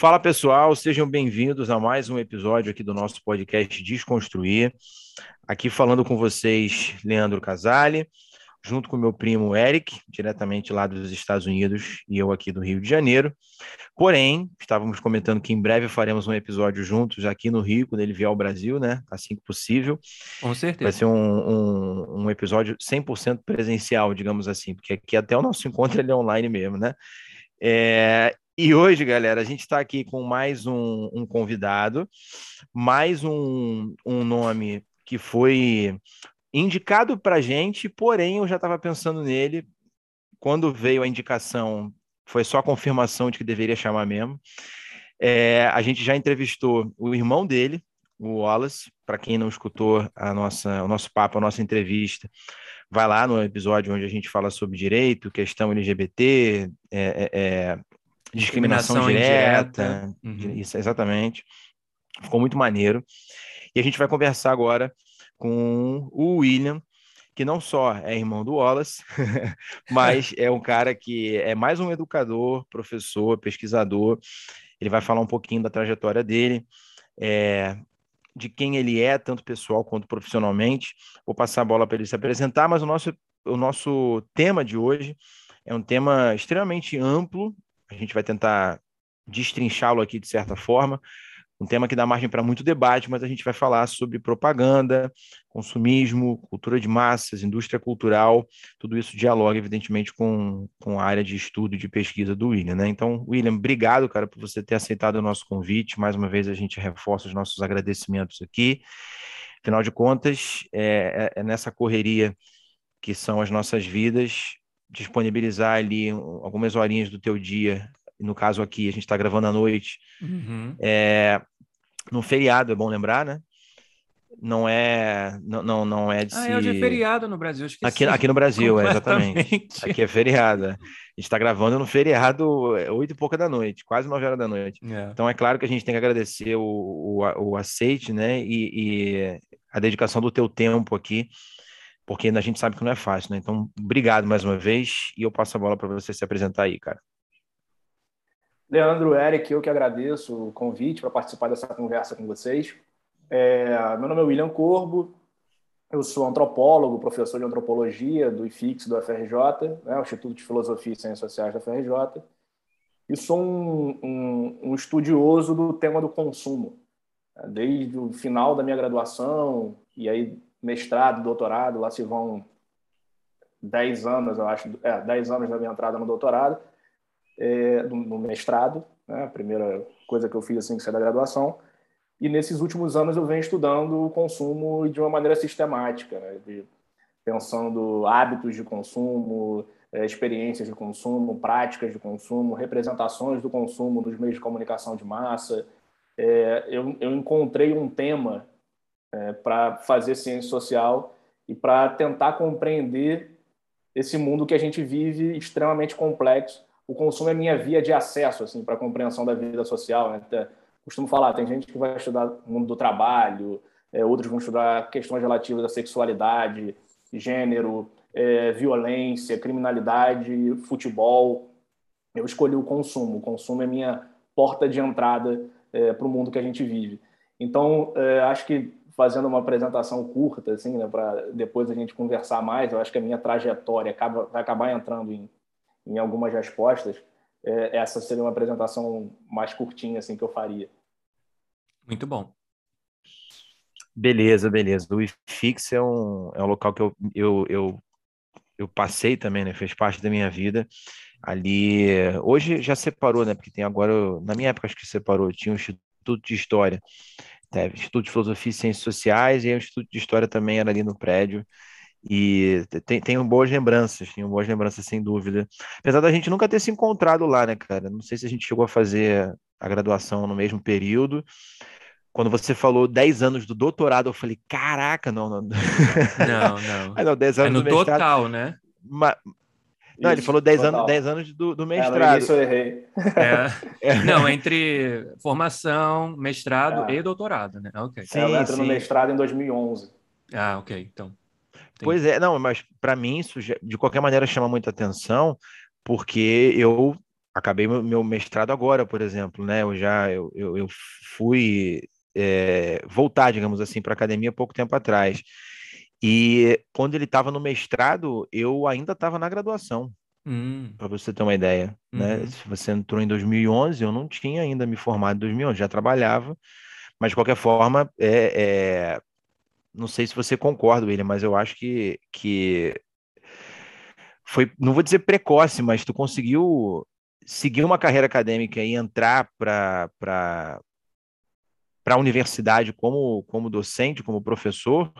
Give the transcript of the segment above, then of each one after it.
Fala pessoal, sejam bem-vindos a mais um episódio aqui do nosso podcast Desconstruir. Aqui falando com vocês, Leandro Casale, junto com meu primo Eric, diretamente lá dos Estados Unidos, e eu aqui do Rio de Janeiro. Porém, estávamos comentando que em breve faremos um episódio juntos aqui no Rio, quando ele vier ao Brasil, né? Assim que possível. Com certeza. Vai ser um, um, um episódio 100% presencial, digamos assim, porque aqui até o nosso encontro ele é online mesmo, né? É, e hoje, galera, a gente está aqui com mais um, um convidado, mais um, um, nome que foi indicado para gente, porém eu já estava pensando nele. Quando veio a indicação, foi só a confirmação de que deveria chamar mesmo. É, a gente já entrevistou o irmão dele, o Wallace. Para quem não escutou a nossa, o nosso papo, a nossa entrevista, vai lá no episódio onde a gente fala sobre direito, questão LGBT, é, é, é discriminação, discriminação direta. Uhum. isso exatamente. Ficou muito maneiro. E a gente vai conversar agora com o William, que não só é irmão do Wallace, mas é um cara que é mais um educador, professor, pesquisador. Ele vai falar um pouquinho da trajetória dele, é, de quem ele é, tanto pessoal quanto profissionalmente. Vou passar a bola para ele se apresentar, mas o nosso, o nosso tema de hoje é um tema extremamente amplo a gente vai tentar destrinchá-lo aqui de certa forma. Um tema que dá margem para muito debate, mas a gente vai falar sobre propaganda, consumismo, cultura de massas, indústria cultural, tudo isso dialoga, evidentemente, com, com a área de estudo e de pesquisa do William. Né? Então, William, obrigado, cara, por você ter aceitado o nosso convite. Mais uma vez, a gente reforça os nossos agradecimentos aqui. Afinal de contas, é, é, é nessa correria que são as nossas vidas, disponibilizar ali algumas horinhas do teu dia, no caso aqui, a gente está gravando à noite, uhum. é, no feriado, é bom lembrar, né? Não é, não, não, não é de ah, se... é hoje é feriado no Brasil, Aqui, aqui no Brasil, é, exatamente. Aqui é feriado. A gente está gravando no feriado oito e pouca da noite, quase nove horas da noite. É. Então é claro que a gente tem que agradecer o, o, o aceite, né? E, e a dedicação do teu tempo aqui porque a gente sabe que não é fácil, né? Então, obrigado mais uma vez e eu passo a bola para você se apresentar aí, cara. Leandro, Eric, eu que agradeço o convite para participar dessa conversa com vocês. É, meu nome é William Corbo, eu sou antropólogo, professor de antropologia do IFIX do FRJ, né, Instituto de Filosofia e Ciências Sociais da FRJ, e sou um, um, um estudioso do tema do consumo. Desde o final da minha graduação, e aí mestrado, doutorado, lá se vão 10 anos, eu acho, é, 10 anos da minha entrada no doutorado, é, no, no, mestrado, né, a primeira coisa que eu fiz assim que saí da graduação, e nesses últimos anos eu venho estudando o consumo de uma maneira sistemática, né, de, pensando hábitos de consumo, é, experiências de consumo, práticas de consumo, representações do consumo nos meios de comunicação de massa. É, eu, eu encontrei um tema é, para fazer ciência social e para tentar compreender esse mundo que a gente vive extremamente complexo. O consumo é minha via de acesso assim para a compreensão da vida social. Né? Costumo falar, tem gente que vai estudar o mundo do trabalho, é, outros vão estudar questões relativas à sexualidade, gênero, é, violência, criminalidade, futebol. Eu escolhi o consumo. O consumo é minha porta de entrada é, para o mundo que a gente vive. Então, é, acho que fazendo uma apresentação curta, assim, né, para depois a gente conversar mais. Eu acho que a minha trajetória acaba, vai acabar entrando em, em algumas respostas. É, essa seria uma apresentação mais curtinha, assim, que eu faria. Muito bom. Beleza, beleza. O IFIX é um, é um local que eu, eu, eu, eu passei também, né? Fez parte da minha vida. Ali, hoje já separou, né? Porque tem agora, na minha época acho que separou, tinha um Instituto de História, teve Instituto de Filosofia e Ciências Sociais, e o Instituto de História também era ali no prédio. E tem, tenho boas lembranças, tenho boas lembranças sem dúvida. Apesar da gente nunca ter se encontrado lá, né, cara? Não sei se a gente chegou a fazer a graduação no mesmo período. Quando você falou 10 anos do doutorado, eu falei, caraca, não, não. Não, não. ah, não 10 anos é no do mestrado. total, né? Mas, não, ele falou 10 anos, 10 anos do, do mestrado. É, isso eu errei. É. É. Não, entre formação, mestrado é. e doutorado, né? Ok. Sim, eu entro sim. no mestrado em 2011. Ah, ok. Então. Pois é, não, mas para mim isso de qualquer maneira chama muita atenção, porque eu acabei meu mestrado agora, por exemplo, né? Eu já eu, eu, eu fui é, voltar, digamos assim, para a academia pouco tempo atrás. E quando ele estava no mestrado, eu ainda estava na graduação. Hum. Para você ter uma ideia, né? uhum. né? Se você entrou em 2011, eu não tinha ainda me formado em 2011, já trabalhava, mas de qualquer forma, é, é... não sei se você concorda, William, mas eu acho que, que foi, não vou dizer precoce, mas tu conseguiu seguir uma carreira acadêmica e entrar para para a universidade como, como docente, como professor,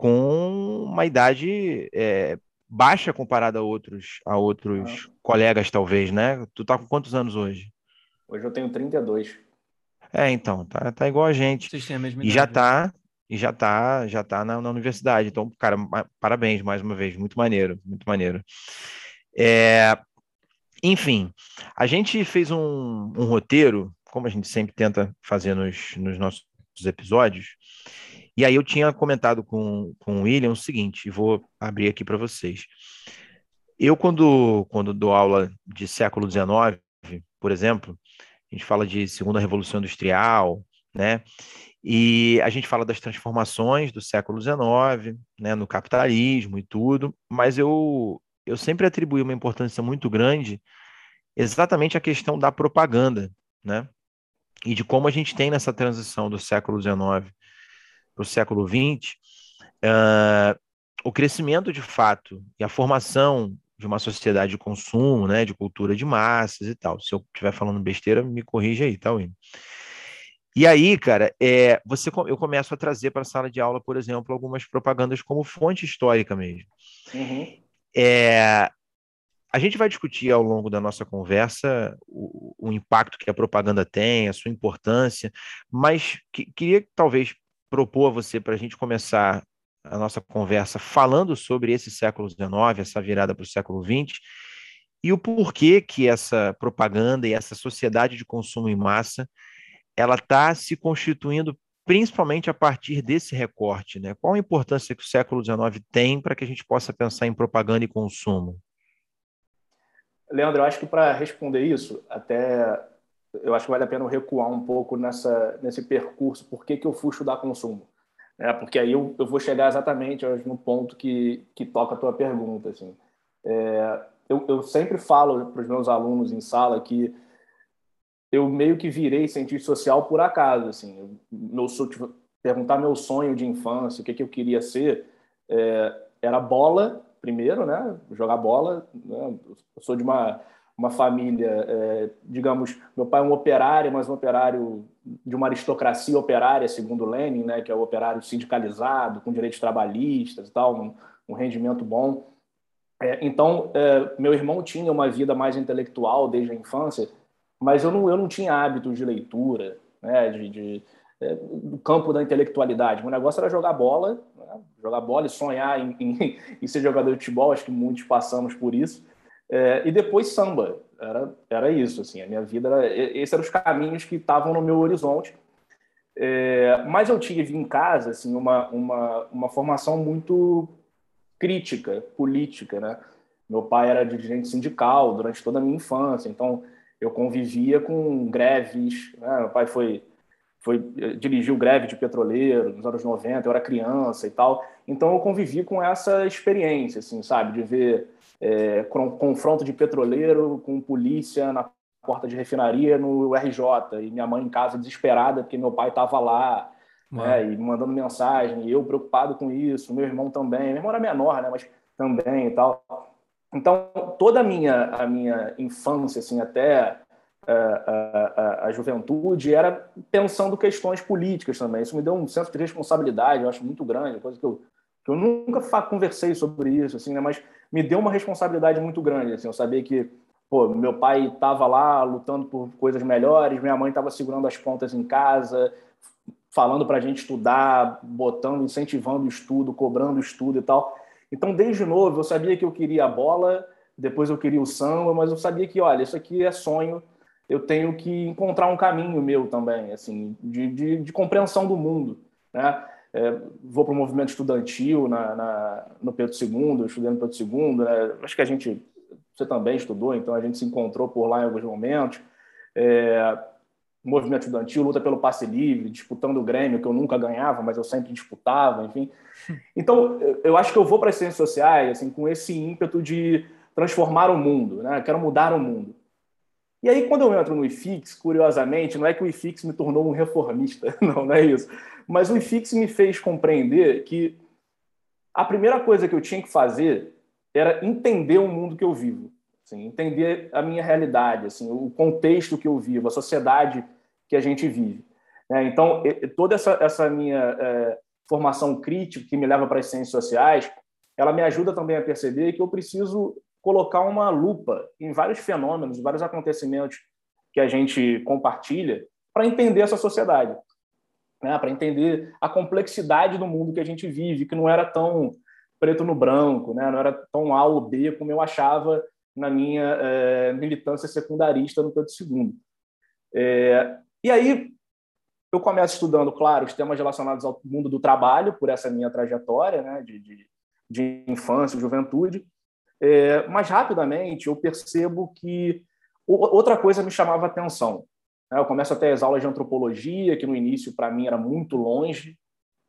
com uma idade é, baixa comparada a outros, a outros ah. colegas, talvez, né? Tu tá com quantos anos hoje? Hoje eu tenho 32. É, então, tá, tá igual a gente. Vocês têm a mesma e já né? tá, e já tá, já tá na, na, universidade. Então, cara, parabéns mais uma vez, muito maneiro, muito maneiro. É, enfim, a gente fez um, um roteiro, como a gente sempre tenta fazer nos, nos nossos episódios, e aí eu tinha comentado com, com o William o seguinte, e vou abrir aqui para vocês. Eu, quando, quando dou aula de século XIX, por exemplo, a gente fala de segunda revolução industrial, né? E a gente fala das transformações do século XIX, né, no capitalismo e tudo, mas eu, eu sempre atribuí uma importância muito grande exatamente à questão da propaganda, né? E de como a gente tem nessa transição do século XIX para o século XX, uh, o crescimento de fato e a formação de uma sociedade de consumo, né, de cultura de massas e tal. Se eu estiver falando besteira, me corrija aí, tá? E aí, cara, é, você, eu começo a trazer para a sala de aula, por exemplo, algumas propagandas como fonte histórica mesmo. Uhum. É, a gente vai discutir ao longo da nossa conversa o, o impacto que a propaganda tem, a sua importância, mas que, queria talvez propor a você para a gente começar a nossa conversa falando sobre esse século XIX, essa virada para o século XX, e o porquê que essa propaganda e essa sociedade de consumo em massa ela está se constituindo principalmente a partir desse recorte, né? Qual a importância que o século XIX tem para que a gente possa pensar em propaganda e consumo? Leandro, eu acho que para responder isso, até eu acho que vale a pena recuar um pouco nessa, nesse percurso, por que, que eu fui estudar consumo. É, porque aí eu, eu vou chegar exatamente no ponto que, que toca a tua pergunta. Assim. É, eu, eu sempre falo para os meus alunos em sala que eu meio que virei cientista social por acaso. Assim. Eu, meu, tipo, perguntar meu sonho de infância, o que, que eu queria ser, é, era bola, primeiro, né? jogar bola. Né? Eu sou de uma uma família, é, digamos, meu pai é um operário, mas um operário de uma aristocracia operária, segundo Lenin, né, que é o operário sindicalizado, com direitos trabalhistas e tal, um, um rendimento bom. É, então, é, meu irmão tinha uma vida mais intelectual desde a infância, mas eu não, eu não tinha hábitos de leitura, né, de, de é, do campo da intelectualidade. O negócio era jogar bola, né, jogar bola e sonhar em, em, em ser jogador de futebol, acho que muitos passamos por isso. É, e depois samba. Era, era isso, assim, a minha vida era, esses eram os caminhos que estavam no meu horizonte. É, mas eu tive em casa assim uma, uma, uma formação muito crítica política, né? Meu pai era dirigente sindical durante toda a minha infância, então eu convivia com greves. Né? Meu pai foi foi dirigiu greve de petroleiro nos anos 90, eu era criança e tal. Então eu convivi com essa experiência, assim, sabe, de ver é, confronto de petroleiro com polícia na porta de refinaria no RJ, e minha mãe em casa desesperada porque meu pai estava lá, né, e mandando mensagem, e eu preocupado com isso, meu irmão também, meu irmão era menor, né, mas também e tal. Então, toda a minha, a minha infância, assim, até a, a, a, juventude, era pensando questões políticas também. Isso me deu um senso de responsabilidade, eu acho muito grande, coisa que eu, que eu nunca conversei sobre isso, assim, né, mas me deu uma responsabilidade muito grande. Assim, eu sabia que pô, meu pai estava lá lutando por coisas melhores, minha mãe estava segurando as pontas em casa, falando para a gente estudar, botando, incentivando o estudo, cobrando o estudo e tal. Então, desde novo, eu sabia que eu queria a bola, depois eu queria o samba, mas eu sabia que, olha, isso aqui é sonho, eu tenho que encontrar um caminho meu também, assim, de, de, de compreensão do mundo, né? É, vou para o movimento estudantil na, na, no Pedro II, estudando Pedro II, né? acho que a gente, você também estudou, então a gente se encontrou por lá em alguns momentos. É, movimento estudantil, luta pelo passe livre, disputando o Grêmio, que eu nunca ganhava, mas eu sempre disputava, enfim. Então, eu acho que eu vou para as ciências sociais assim, com esse ímpeto de transformar o mundo, né? quero mudar o mundo. E aí, quando eu entro no IFIX, curiosamente, não é que o IFIX me tornou um reformista, não, não é isso. Mas o IFIX me fez compreender que a primeira coisa que eu tinha que fazer era entender o mundo que eu vivo. Assim, entender a minha realidade, assim, o contexto que eu vivo, a sociedade que a gente vive. É, então, toda essa, essa minha é, formação crítica que me leva para as ciências sociais, ela me ajuda também a perceber que eu preciso colocar uma lupa em vários fenômenos, vários acontecimentos que a gente compartilha para entender essa sociedade, né? para entender a complexidade do mundo que a gente vive, que não era tão preto no branco, né? não era tão A ou B como eu achava na minha é, militância secundarista no Pedro II. É, e aí eu começo estudando, claro, os temas relacionados ao mundo do trabalho, por essa minha trajetória né, de, de, de infância juventude, é, mas rapidamente eu percebo que outra coisa me chamava atenção. Né? Eu começo até as aulas de antropologia, que no início para mim era muito longe,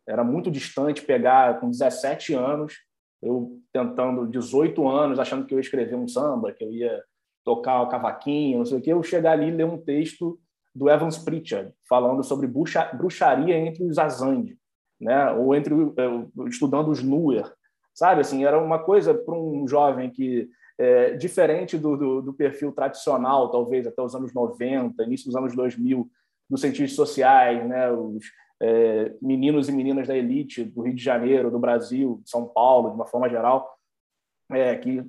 era muito distante pegar com 17 anos eu tentando 18 anos, achando que eu ia escrever um samba, que eu ia tocar o cavaquinho, não sei o quê, eu chegar ali e ler um texto do Evans Pritchard, falando sobre bruxaria entre os Azande, né? ou entre eh, estudando os Nuer, sabe? Assim, era uma coisa para um jovem que é, diferente do, do, do, perfil tradicional, talvez até os anos 90, início dos anos 2000, dos cientistas sociais, né? os é, meninos e meninas da elite do Rio de Janeiro, do Brasil, de São Paulo, de uma forma geral, é, que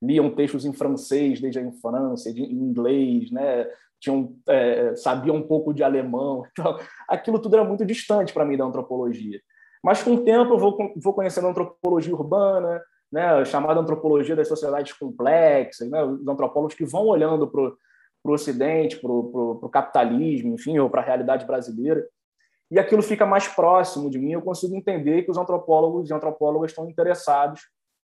liam textos em francês desde a infância, de, em inglês, né? Tinham, é, sabiam um pouco de alemão. Então, aquilo tudo era muito distante para mim da antropologia. Mas com o tempo eu vou, vou conhecendo a antropologia urbana, né, chamada antropologia das sociedades complexas, né, os antropólogos que vão olhando para o Ocidente, para o capitalismo, enfim, ou para a realidade brasileira e aquilo fica mais próximo de mim, eu consigo entender que os antropólogos e antropólogas estão interessados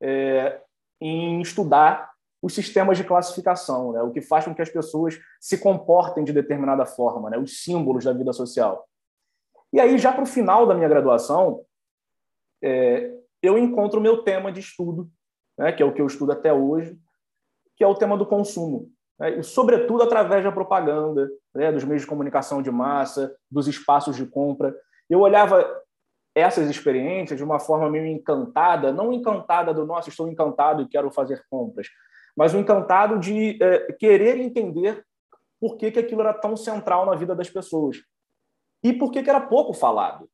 é, em estudar os sistemas de classificação, né? o que faz com que as pessoas se comportem de determinada forma, né? os símbolos da vida social. E aí, já para o final da minha graduação, é, eu encontro o meu tema de estudo, né? que é o que eu estudo até hoje, que é o tema do consumo né, e sobretudo através da propaganda, né, dos meios de comunicação de massa, dos espaços de compra. Eu olhava essas experiências de uma forma meio encantada, não encantada do nosso, estou encantado e quero fazer compras, mas o encantado de é, querer entender por que, que aquilo era tão central na vida das pessoas e por que, que era pouco falado.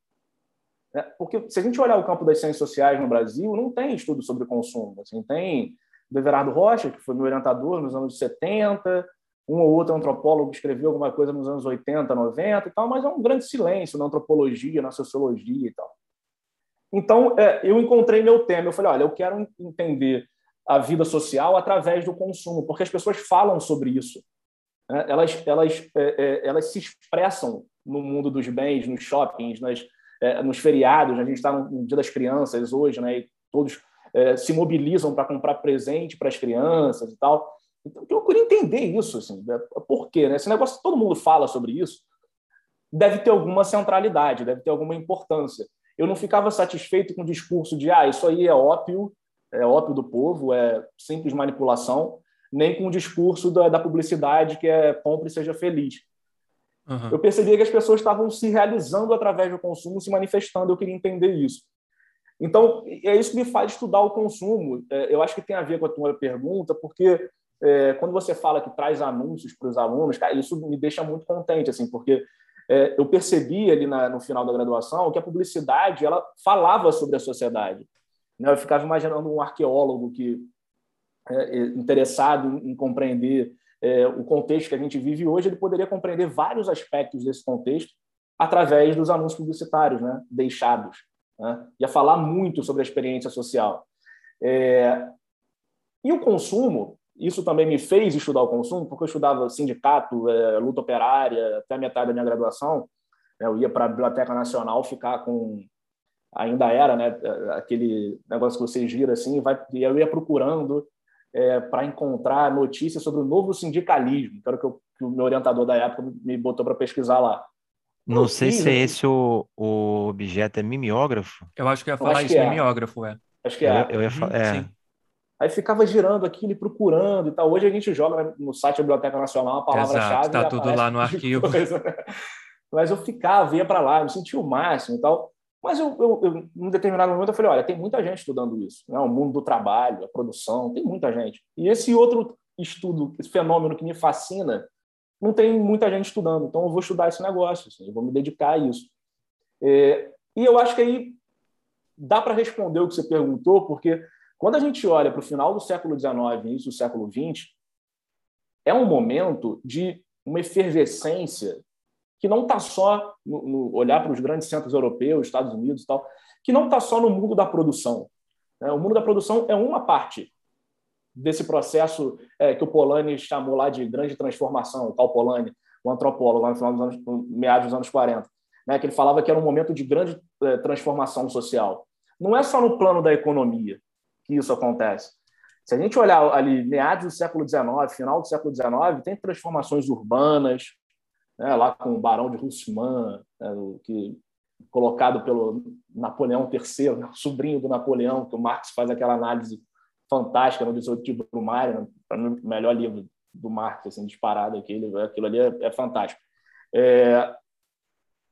É, porque se a gente olhar o campo das ciências sociais no Brasil, não tem estudo sobre consumo. Assim, tem do Everardo Rocha, que foi meu orientador nos anos 70, um ou outro antropólogo escreveu alguma coisa nos anos 80, 90 e tal, mas é um grande silêncio na antropologia, na sociologia e tal. Então, é, eu encontrei meu tema. Eu falei, olha, eu quero entender a vida social através do consumo, porque as pessoas falam sobre isso. Né? Elas, elas, é, elas se expressam no mundo dos bens, nos shoppings, nas, é, nos feriados. A gente está no Dia das Crianças hoje, né? E todos é, se mobilizam para comprar presente para as crianças e tal. Então, eu queria entender isso, assim, né? por quê? Né? Esse negócio, todo mundo fala sobre isso, deve ter alguma centralidade, deve ter alguma importância. Eu não ficava satisfeito com o discurso de, ah, isso aí é ópio, é ópio do povo, é simples manipulação, nem com o discurso da, da publicidade que é compre e seja feliz. Uhum. Eu percebia que as pessoas estavam se realizando através do consumo, se manifestando. Eu queria entender isso. Então, é isso que me faz estudar o consumo. É, eu acho que tem a ver com a tua pergunta, porque é, quando você fala que traz anúncios para os alunos, cara, isso me deixa muito contente, assim, porque é, eu percebi ali na, no final da graduação que a publicidade ela falava sobre a sociedade. Né? Eu ficava imaginando um arqueólogo que é, interessado em, em compreender é, o contexto que a gente vive hoje, ele poderia compreender vários aspectos desse contexto através dos anúncios publicitários, né? deixados. Né? Ia falar muito sobre a experiência social. É... E o consumo, isso também me fez estudar o consumo, porque eu estudava sindicato, é, luta operária, até metade da minha graduação. Né? Eu ia para a Biblioteca Nacional ficar com. Ainda era, né? Aquele negócio que você gira assim, vai... e eu ia procurando é, para encontrar notícias sobre o novo sindicalismo, que era o que, eu, que o meu orientador da época me botou para pesquisar lá. Não sei se é esse o, o objeto, é mimeógrafo? Eu acho que ia falar isso, é. mimeógrafo, é. Acho que é. Eu, eu ia falar, é. Sim. Aí ficava girando aquilo, procurando e tal. Hoje a gente joga no site da Biblioteca Nacional a palavra-chave. Está tudo lá no arquivo. Coisa, né? Mas eu ficava, ia para lá, me sentia o máximo e tal. Mas eu, eu, eu, em um determinado momento, eu falei: olha, tem muita gente estudando isso, né? o mundo do trabalho, a produção, tem muita gente. E esse outro estudo, esse fenômeno que me fascina, não tem muita gente estudando. Então, eu vou estudar esse negócio, assim, vou me dedicar a isso. É, e eu acho que aí dá para responder o que você perguntou, porque quando a gente olha para o final do século XIX e início do século XX, é um momento de uma efervescência que não está só no, no, olhar para os grandes centros europeus, Estados Unidos e tal, que não está só no mundo da produção. Né? O mundo da produção é uma parte desse processo é, que o Polanyi chamou lá de grande transformação, o Carl Polanyi, o antropólogo, lá no final dos anos, no meados dos anos 40, né? que ele falava que era um momento de grande é, transformação social. Não é só no plano da economia que isso acontece. Se a gente olhar ali meados do século XIX, final do século XIX, tem transformações urbanas, né, lá com o Barão de Russman, né, que colocado pelo Napoleão III, né, sobrinho do Napoleão, que o Marx faz aquela análise fantástica no 18 de Brumário, para o melhor livro do Marx, assim, disparado aquele, aquilo ali é, é fantástico. É,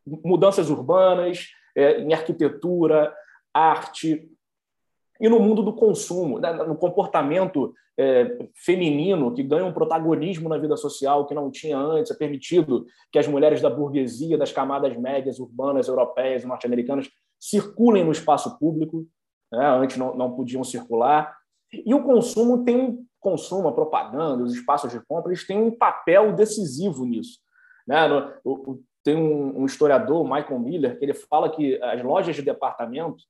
mudanças urbanas, é, em arquitetura, arte, e no mundo do consumo, né, no comportamento é, feminino que ganha um protagonismo na vida social que não tinha antes, é permitido que as mulheres da burguesia, das camadas médias urbanas europeias norte-americanas circulem no espaço público, né? antes não, não podiam circular. E o consumo tem um consumo, a propaganda, os espaços de compra, eles têm um papel decisivo nisso. Né? No, o, tem um, um historiador, Michael Miller, que ele fala que as lojas de departamento,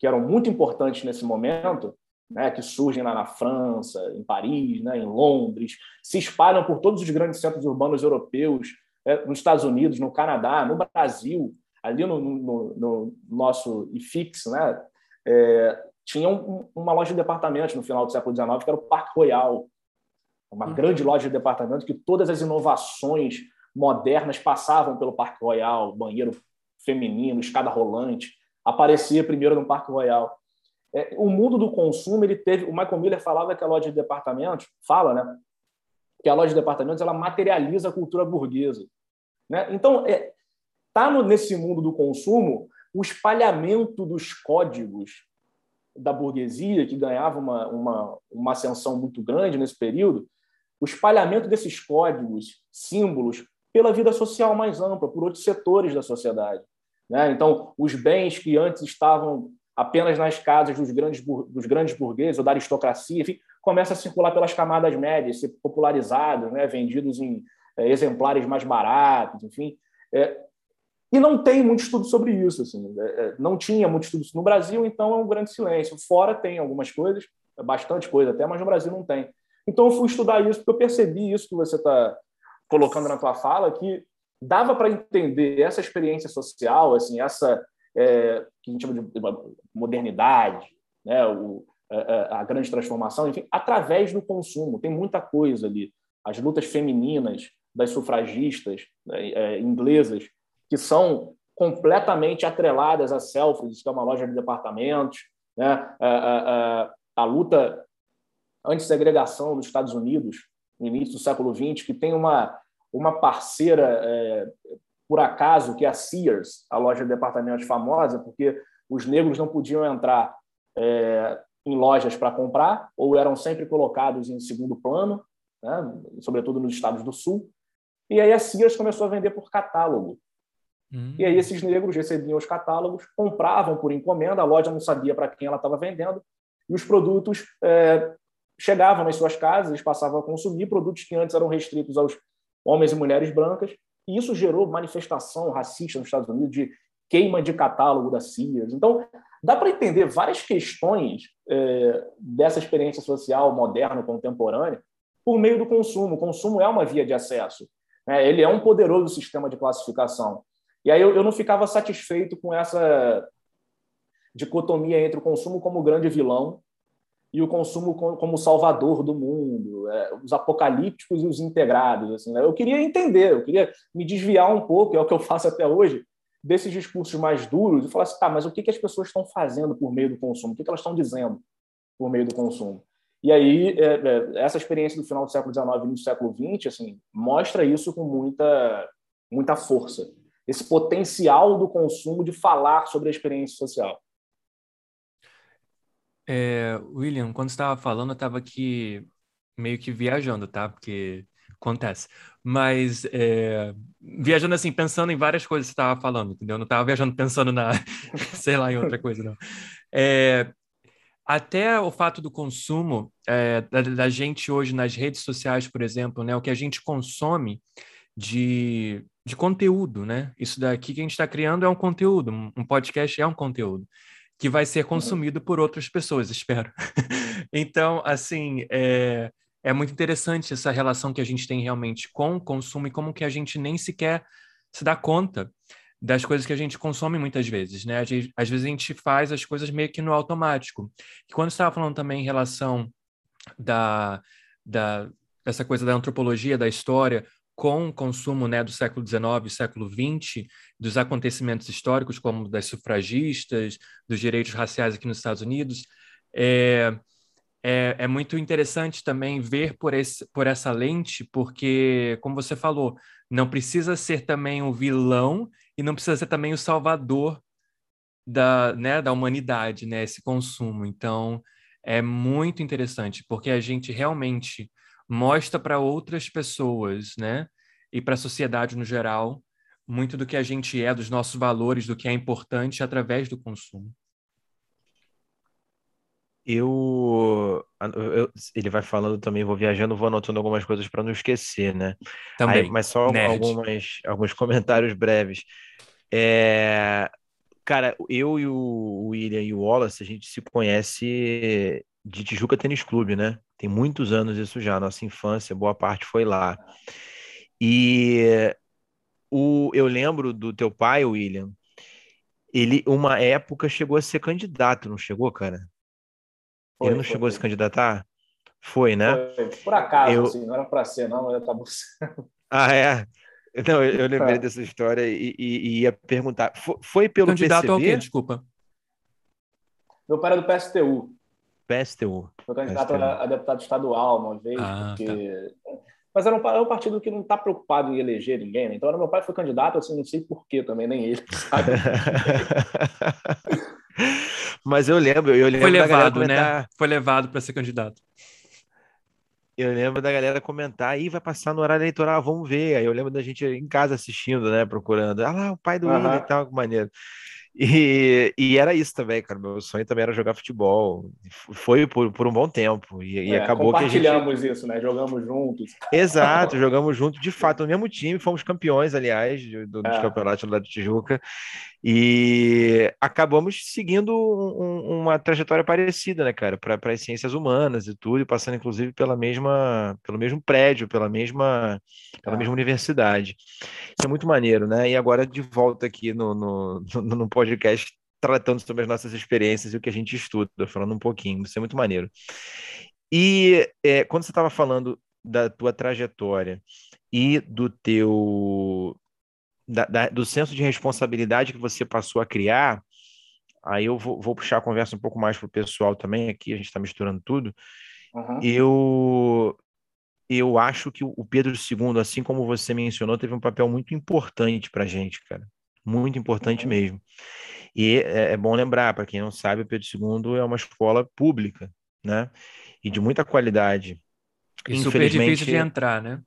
que eram muito importantes nesse momento, né, que surgem lá na França, em Paris, né, em Londres, se espalham por todos os grandes centros urbanos europeus, né, nos Estados Unidos, no Canadá, no Brasil, ali no, no, no nosso IFIX, né, é, tinha um, uma loja de departamentos no final do século XIX, que era o Parque Royal, uma uhum. grande loja de departamentos que todas as inovações modernas passavam pelo Parque Royal, banheiro feminino, escada rolante, aparecia primeiro no Parque Royal. É, o mundo do consumo, ele teve. O Michael Miller falava que a loja de departamentos, fala, né? Que a loja de departamentos ela materializa a cultura burguesa. Né? Então, é, tá no, nesse mundo do consumo o espalhamento dos códigos da burguesia, que ganhava uma, uma, uma ascensão muito grande nesse período, o espalhamento desses códigos, símbolos, pela vida social mais ampla, por outros setores da sociedade. Né? Então, os bens que antes estavam apenas nas casas dos grandes, dos grandes burgueses ou da aristocracia, enfim, começa a circular pelas camadas médias, ser popularizados, né? vendidos em é, exemplares mais baratos, enfim. É, e não tem muito estudo sobre isso. Assim, é, não tinha muito estudo no Brasil, então é um grande silêncio. Fora tem algumas coisas, bastante coisa até, mas no Brasil não tem. Então eu fui estudar isso porque eu percebi isso que você está colocando na tua fala, que dava para entender essa experiência social, assim, essa é, que a gente chama de modernidade, né, o, a, a, grande transformação, enfim, através do consumo. Tem muita coisa ali. As lutas femininas das sufragistas né, é, inglesas, que são completamente atreladas a Selfridges, que é uma loja de departamentos, né, a, a, a luta antissegregação nos Estados Unidos, no início do século XX, que tem uma, uma parceira, é, por acaso, que é a Sears, a loja de departamentos famosa, porque os negros não podiam entrar é, em lojas para comprar, ou eram sempre colocados em segundo plano, né, sobretudo nos estados do Sul. E aí a Sears começou a vender por catálogo. Hum. E aí esses negros recebiam os catálogos, compravam por encomenda, a loja não sabia para quem ela estava vendendo, e os produtos é, chegavam nas suas casas, eles passavam a consumir produtos que antes eram restritos aos homens e mulheres brancas, e isso gerou manifestação racista nos Estados Unidos de queima de catálogo da Sears. Então, dá para entender várias questões é, dessa experiência social moderna, contemporânea, por meio do consumo. O consumo é uma via de acesso. Né? Ele é um poderoso sistema de classificação. E aí eu, eu não ficava satisfeito com essa dicotomia entre o consumo como grande vilão e o consumo como salvador do mundo, é, os apocalípticos e os integrados. Assim, né? Eu queria entender, eu queria me desviar um pouco, é o que eu faço até hoje, desses discursos mais duros e falar assim, tá, mas o que, que as pessoas estão fazendo por meio do consumo? O que, que elas estão dizendo por meio do consumo? E aí, é, é, essa experiência do final do século XIX e do século XX assim, mostra isso com muita, muita força. Esse potencial do consumo de falar sobre a experiência social. É, William, quando estava falando, eu estava aqui meio que viajando, tá? Porque acontece. Mas é, viajando assim, pensando em várias coisas que você estava falando, entendeu? Não estava viajando pensando na, sei lá, em outra coisa, não. É, até o fato do consumo é, da, da, gente hoje nas redes sociais, por exemplo, né? O que a gente consome de, de conteúdo, né? Isso daqui que a gente está criando é um conteúdo, um podcast é um conteúdo que vai ser consumido por outras pessoas, espero. então, assim, é, é muito interessante essa relação que a gente tem realmente com o consumo e como que a gente nem sequer se dá conta das coisas que a gente consome muitas vezes, né? Às vezes a gente faz as coisas meio que no automático. E quando estava falando também em relação da, da essa coisa da antropologia, da história, com o consumo né, do século XIX, século XX, dos acontecimentos históricos, como das sufragistas, dos direitos raciais aqui nos Estados Unidos, é, é, é, muito interessante também ver por, esse, por essa lente, porque, como você falou, não precisa ser também o vilão e não precisa ser também o salvador da, né, da humanidade, né, esse consumo. Então, é muito interessante, porque a gente realmente mostra para outras pessoas, né? E para a sociedade no geral, muito do que a gente é, dos nossos valores, do que é importante através do consumo. Eu, eu, ele vai falando também, vou viajando, vou anotando algumas coisas para não esquecer, né? Também. Aí, mas só algumas, alguns comentários breves. É, cara, eu e o William e o Wallace, a gente se conhece de Tijuca Tênis Clube, né? Tem muitos anos isso já, nossa infância, boa parte foi lá. E o, eu lembro do teu pai, William, ele, uma época, chegou a ser candidato, não chegou, cara? Foi, ele não foi, chegou foi. a se candidatar? Foi, né? Foi. Por acaso, eu... assim, não era para ser, não, mas acabou sendo. Ah, é? Não, eu, eu lembrei é. dessa história e, e, e, ia perguntar. Foi, foi pelo Candidato PCB? ao quê? Desculpa. Meu pai era do PSTU. PSTU. Foi candidato PSTU. A, a, deputado estadual uma vez, ah, porque... Tá. Mas era um, é um partido que não está preocupado em eleger ninguém, né? Então, meu pai foi candidato, assim, não sei porquê também, nem ele, sabe? Mas eu lembro, eu lembro Foi levado, comentar... né? Foi levado para ser candidato. Eu lembro da galera comentar, aí vai passar no horário eleitoral, vamos ver. Aí eu lembro da gente em casa assistindo, né, procurando. Ah lá, o pai do uhum. William e tal, que maneiro. E, e era isso também, cara. Meu sonho também era jogar futebol. Foi por, por um bom tempo. E, e é, acabou que a gente. Compartilhamos isso, né? Jogamos juntos. Exato, jogamos juntos, de fato, no mesmo time. Fomos campeões, aliás, do, dos é. campeonatos lá de Tijuca. E acabamos seguindo um, uma trajetória parecida, né, cara, para as ciências humanas e tudo, e passando inclusive pela mesma, pelo mesmo prédio, pela mesma, pela mesma universidade. Isso é muito maneiro, né? E agora de volta aqui no, no, no, no podcast tratando sobre as nossas experiências e o que a gente estuda, falando um pouquinho, isso é muito maneiro. E é, quando você estava falando da tua trajetória e do teu da, da, do senso de responsabilidade que você passou a criar, aí eu vou, vou puxar a conversa um pouco mais para o pessoal também, aqui a gente está misturando tudo. uhum. eu eu acho que o Pedro II, assim como você mencionou, teve um papel muito importante para a gente, cara. Muito importante uhum. mesmo. E é, é bom lembrar, para quem não sabe, o Pedro II é uma escola pública, né? E de muita qualidade. E super difícil de entrar, né?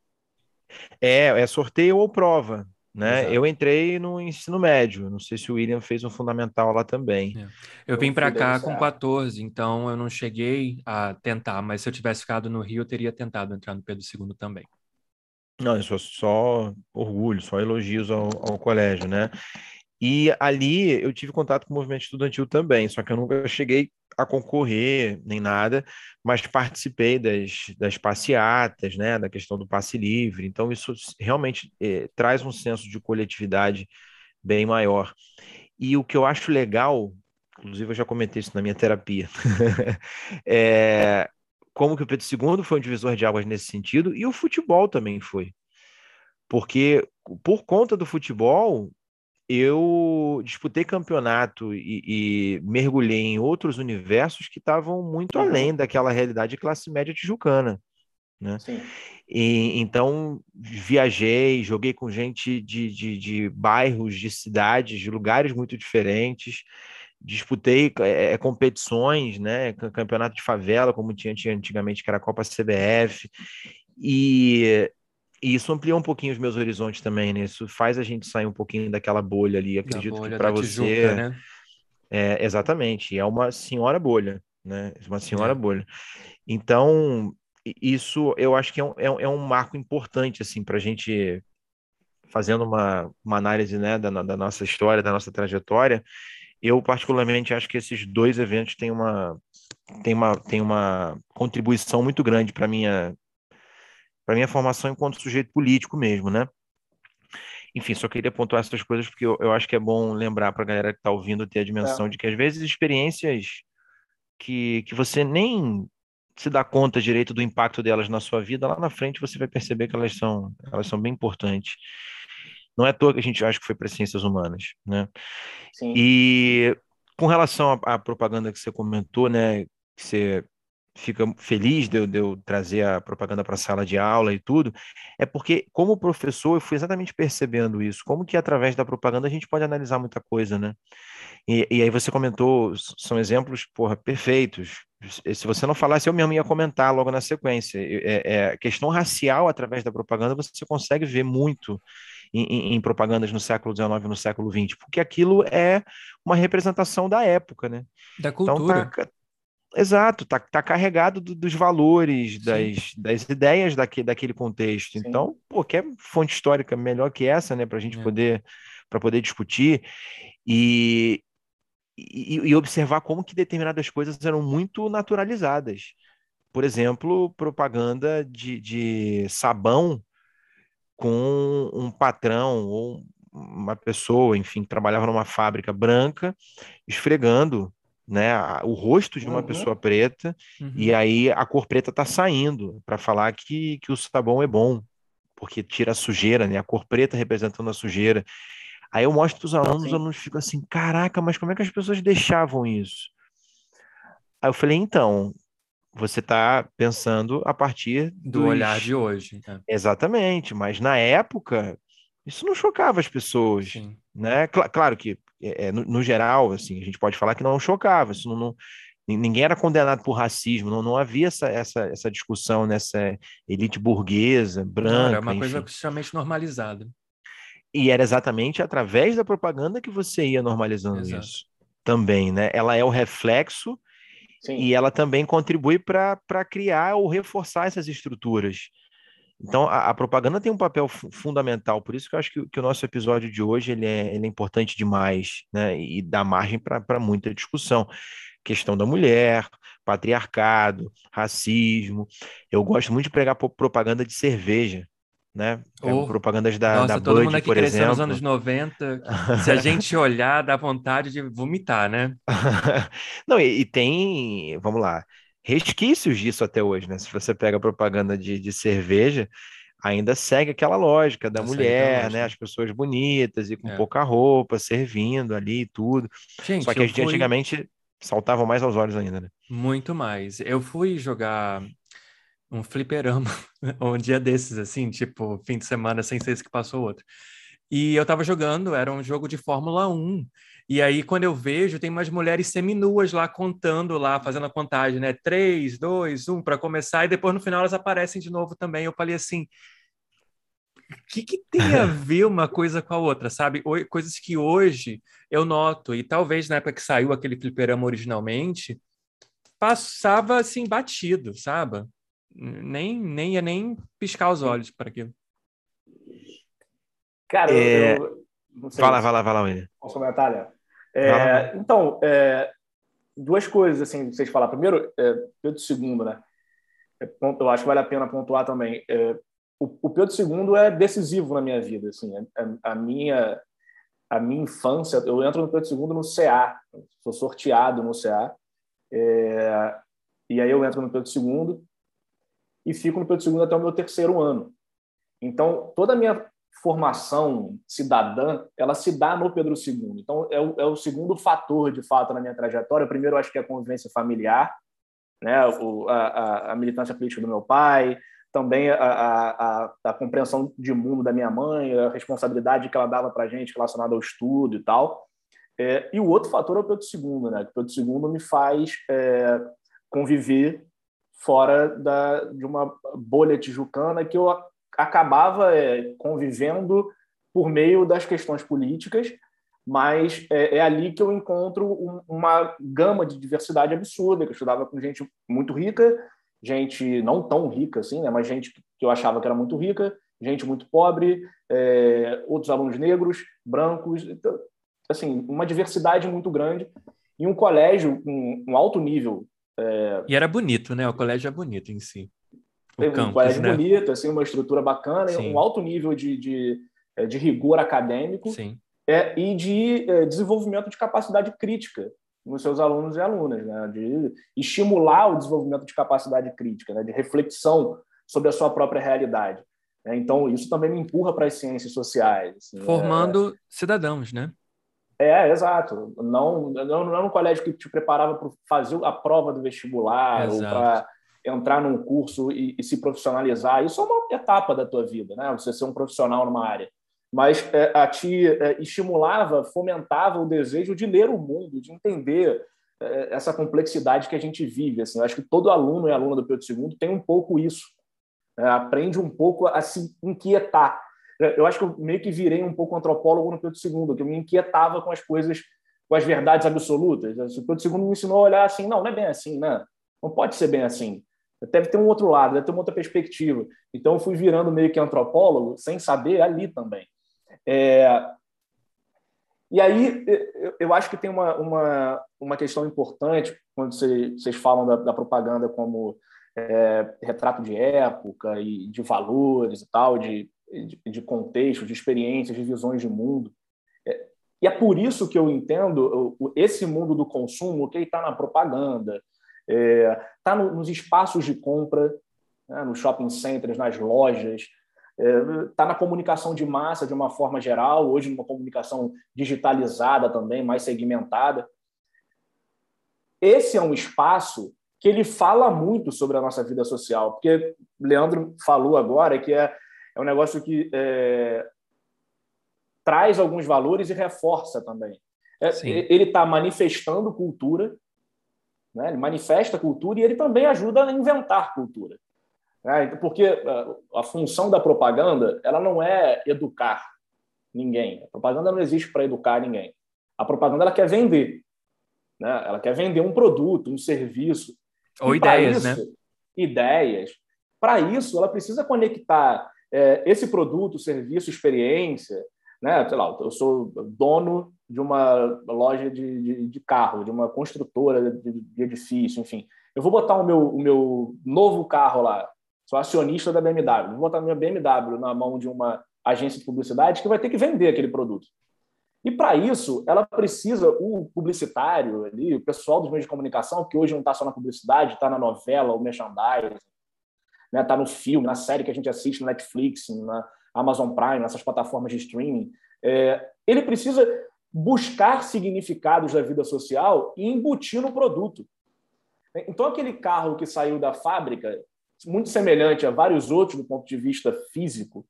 É, é sorteio ou prova, né? Exato. Eu entrei no ensino médio, não sei se o William fez um fundamental lá também. É. Eu vim para cá com 14, então eu não cheguei a tentar, mas se eu tivesse ficado no Rio, eu teria tentado entrar no Pedro II também. Não, isso é só orgulho, só elogios ao, ao colégio, né? E ali eu tive contato com o movimento estudantil também, só que eu nunca cheguei a concorrer nem nada, mas participei das, das passeatas, né, da questão do passe livre. Então, isso realmente é, traz um senso de coletividade bem maior. E o que eu acho legal, inclusive eu já comentei isso na minha terapia, é como que o Pedro II foi um divisor de águas nesse sentido, e o futebol também foi. Porque por conta do futebol, eu disputei campeonato e, e, mergulhei em outros universos que estavam muito uhum. além daquela realidade de classe média tijucana. Né? E, então, viajei, joguei com gente de, de, de, bairros, de cidades, de lugares muito diferentes, disputei é, competições, né? campeonato de favela, como tinha, tinha antigamente, que era a Copa CBF, e e isso amplia um pouquinho os meus horizontes também, né? Isso faz a gente sair um pouquinho daquela bolha ali. Acredito bolha que para você. Tijuca, né? É, exatamente, é uma senhora bolha, né? Uma senhora é. bolha. Então, isso eu acho que é um, é, é um marco importante, assim, para a gente fazendo uma, uma análise né, da, da nossa história, da nossa trajetória. Eu, particularmente, acho que esses dois eventos têm uma, têm uma, têm uma contribuição muito grande para minha para minha formação enquanto sujeito político mesmo, né? Enfim, só queria pontuar essas coisas porque eu, eu acho que é bom lembrar para a galera que está ouvindo ter a dimensão é. de que às vezes experiências que, que você nem se dá conta direito do impacto delas na sua vida, lá na frente você vai perceber que elas são, elas são bem importantes. Não é à toa que a gente acha que foi para ciências humanas, né? Sim. E com relação à, à propaganda que você comentou, né, que você fica feliz de eu, de eu trazer a propaganda para a sala de aula e tudo, é porque, como professor, eu fui exatamente percebendo isso, como que através da propaganda a gente pode analisar muita coisa, né? E, e aí você comentou, são exemplos, porra, perfeitos. Se você não falasse, eu mesmo ia comentar logo na sequência. É, é, questão racial, através da propaganda, você consegue ver muito em, em, em propagandas no século XIX e no século XX, porque aquilo é uma representação da época, né? Da cultura. Então, tá, Exato, tá, tá carregado do, dos valores, das, das ideias daquele, daquele contexto. Sim. Então, pô, quer fonte histórica melhor que essa, né, para a gente é. poder para poder discutir e, e, e, observar como que determinadas coisas eram muito naturalizadas. Por exemplo, propaganda de, de sabão com um patrão ou uma pessoa, enfim, que trabalhava numa fábrica branca, esfregando né, o rosto de uma uhum. pessoa preta, uhum. e aí a cor preta está saindo para falar que, que o sabão é bom, porque tira a sujeira, né, a cor preta representando a sujeira. Aí eu mostro para os alunos, os alunos ficam assim, caraca, mas como é que as pessoas deixavam isso? Aí eu falei, então, você está pensando a partir do dos... olhar de hoje. Né? Exatamente, mas na época isso não chocava as pessoas, Sim. né? Cl claro que é, é, no, no, geral, assim, a gente pode falar que não chocava, isso não, não ninguém era condenado por racismo, não, não havia essa, essa, essa discussão nessa elite burguesa, branca. Era uma enfim. coisa extremamente normalizada. E era exatamente através da propaganda que você ia normalizando Exato. isso também, né? Ela é o reflexo Sim. e ela também contribui para criar ou reforçar essas estruturas. Então, a, a, propaganda tem um papel fundamental, por isso que eu acho que, que, o nosso episódio de hoje ele é, ele é importante demais, né? E dá margem para muita discussão. Questão da mulher, patriarcado, racismo. Eu gosto muito de pregar propaganda de cerveja, né? Oh, propagandas da, nossa, da todo Bud, mundo aqui por cresceu exemplo. nos anos 90. Se a gente olhar, dá vontade de vomitar, né? Não, e, e tem, vamos lá, resquícios disso até hoje, né? Se você pega a propaganda de, de cerveja, ainda segue aquela lógica da mulher, né? As pessoas bonitas e com é. pouca roupa, servindo ali e tudo. Gente, Só que a gente fui... antigamente saltavam mais aos olhos ainda, né? Muito mais. Eu fui jogar um fliperama um dia desses, assim, tipo, fim de semana, sem ser esse que passou outro. E eu tava jogando, era um jogo de Fórmula 1. E aí, quando eu vejo, tem umas mulheres seminuas lá contando, lá, fazendo a contagem, né? Três, dois, um, para começar, e depois no final elas aparecem de novo também. Eu falei assim. O que, que tem a ver uma coisa com a outra, sabe? Coisas que hoje eu noto, e talvez na época que saiu aquele fliperama originalmente, passava assim batido, sabe? Nem, nem ia nem piscar os olhos para aquilo. Cara, é... eu, não sei. Vai lá, vai lá, vai lá, William. Posso comentar, Léo? É, então, é, duas coisas, assim, vocês falar. Primeiro, é, Pedro II, né? É, eu acho que vale a pena pontuar também. É, o, o, Pedro II é decisivo na minha vida, assim. A, a, minha a minha infância, eu entro no Pedro II no CA, sou sorteado no CA, é, e aí eu entro no Pedro II e fico no Pedro II até o meu terceiro ano. Então, toda a minha formação cidadã, ela se dá no Pedro II. Então, é o, é o segundo fator, de fato, na minha trajetória. O primeiro, acho que é a convivência familiar, né? O, a, a, militância política do meu pai, também a, a, a, compreensão de mundo da minha mãe, a responsabilidade que ela dava para a gente relacionada ao estudo e tal. É, e o outro fator é o Pedro II, né? O Pedro II me faz é, conviver fora da, de uma bolha tijucana que eu acabava é, convivendo por meio das questões políticas, mas é, é ali que eu encontro um, uma gama de diversidade absurda, que eu estudava com gente muito rica, gente não tão rica assim, né, mas gente que eu achava que era muito rica, gente muito pobre, é, outros alunos negros, brancos, então, assim, uma diversidade muito grande e um colégio com um alto nível. É... E era bonito, né? O colégio é bonito em si. Campus, um colégio né? bonito, assim, uma estrutura bacana, Sim. um alto nível de, de, é, de rigor acadêmico Sim. É, e de é, desenvolvimento de capacidade crítica nos seus alunos e alunas, né? de estimular o desenvolvimento de capacidade crítica, né? de reflexão sobre a sua própria realidade. Né? Então, isso também me empurra para as ciências sociais. Assim, Formando é... cidadãos, né? É, exato. Não, não, não é um colégio que te preparava para fazer a prova do vestibular exato. ou para entrar num curso e, e, se profissionalizar. Isso é uma etapa da tua vida, né? Você ser um profissional numa área. Mas é, a ti é, estimulava, fomentava o desejo de ler o mundo, de entender é, essa complexidade que a gente vive. Assim, eu acho que todo aluno e aluna do Pedro II tem um pouco isso. Né? aprende um pouco a se inquietar. Eu acho que eu meio que virei um pouco antropólogo no Pedro II, que eu me inquietava com as coisas, com as verdades absolutas. O Pedro II me ensinou a olhar assim, não, não é bem assim, né? Não pode ser bem assim deve ter um outro lado, deve ter uma outra perspectiva. Então, eu fui virando meio que antropólogo, sem saber, ali também. É... E aí, eu acho que tem uma, uma, uma questão importante quando vocês falam da, da propaganda como é, retrato de época e de valores e tal, de, de, de contexto, de experiências, de visões de mundo. É, e é por isso que eu entendo esse mundo do consumo que está na propaganda, está é, tá no, nos espaços de compra, né, nos shopping centers, nas lojas, está é, tá na comunicação de massa de uma forma geral, hoje numa comunicação digitalizada também, mais segmentada. Esse é um espaço que ele fala muito sobre a nossa vida social, porque Leandro falou agora que é, é um negócio que é, traz alguns valores e reforça também. É, ele está manifestando cultura, né? Ele manifesta cultura e ele também ajuda a inventar cultura. Né? Porque ah, a função da propaganda ela não é educar ninguém. A propaganda não existe para educar ninguém. A propaganda ela quer vender. Né? Ela quer vender um produto, um serviço. Ou ideias, isso, né? Ideias. Para isso, ela precisa conectar é, esse produto, serviço, experiência. Né? Sei lá, eu sou dono de uma loja de, de, de carro, de uma construtora de, de, edifício, enfim. Eu vou botar o meu, o meu novo carro lá, sou acionista da BMW, vou botar minha BMW na mão de uma agência de publicidade que vai ter que vender aquele produto. E para isso, ela precisa, o publicitário ali, o pessoal dos meios de comunicação, que hoje não está só na publicidade, está na novela, o merchandising, está né, tá no filme, na série que a gente assiste na Netflix, na Amazon Prime, nessas plataformas de streaming, é, ele precisa buscar significados da vida social e embutir no produto. Então, aquele carro que saiu da fábrica, muito semelhante a vários outros do ponto de vista físico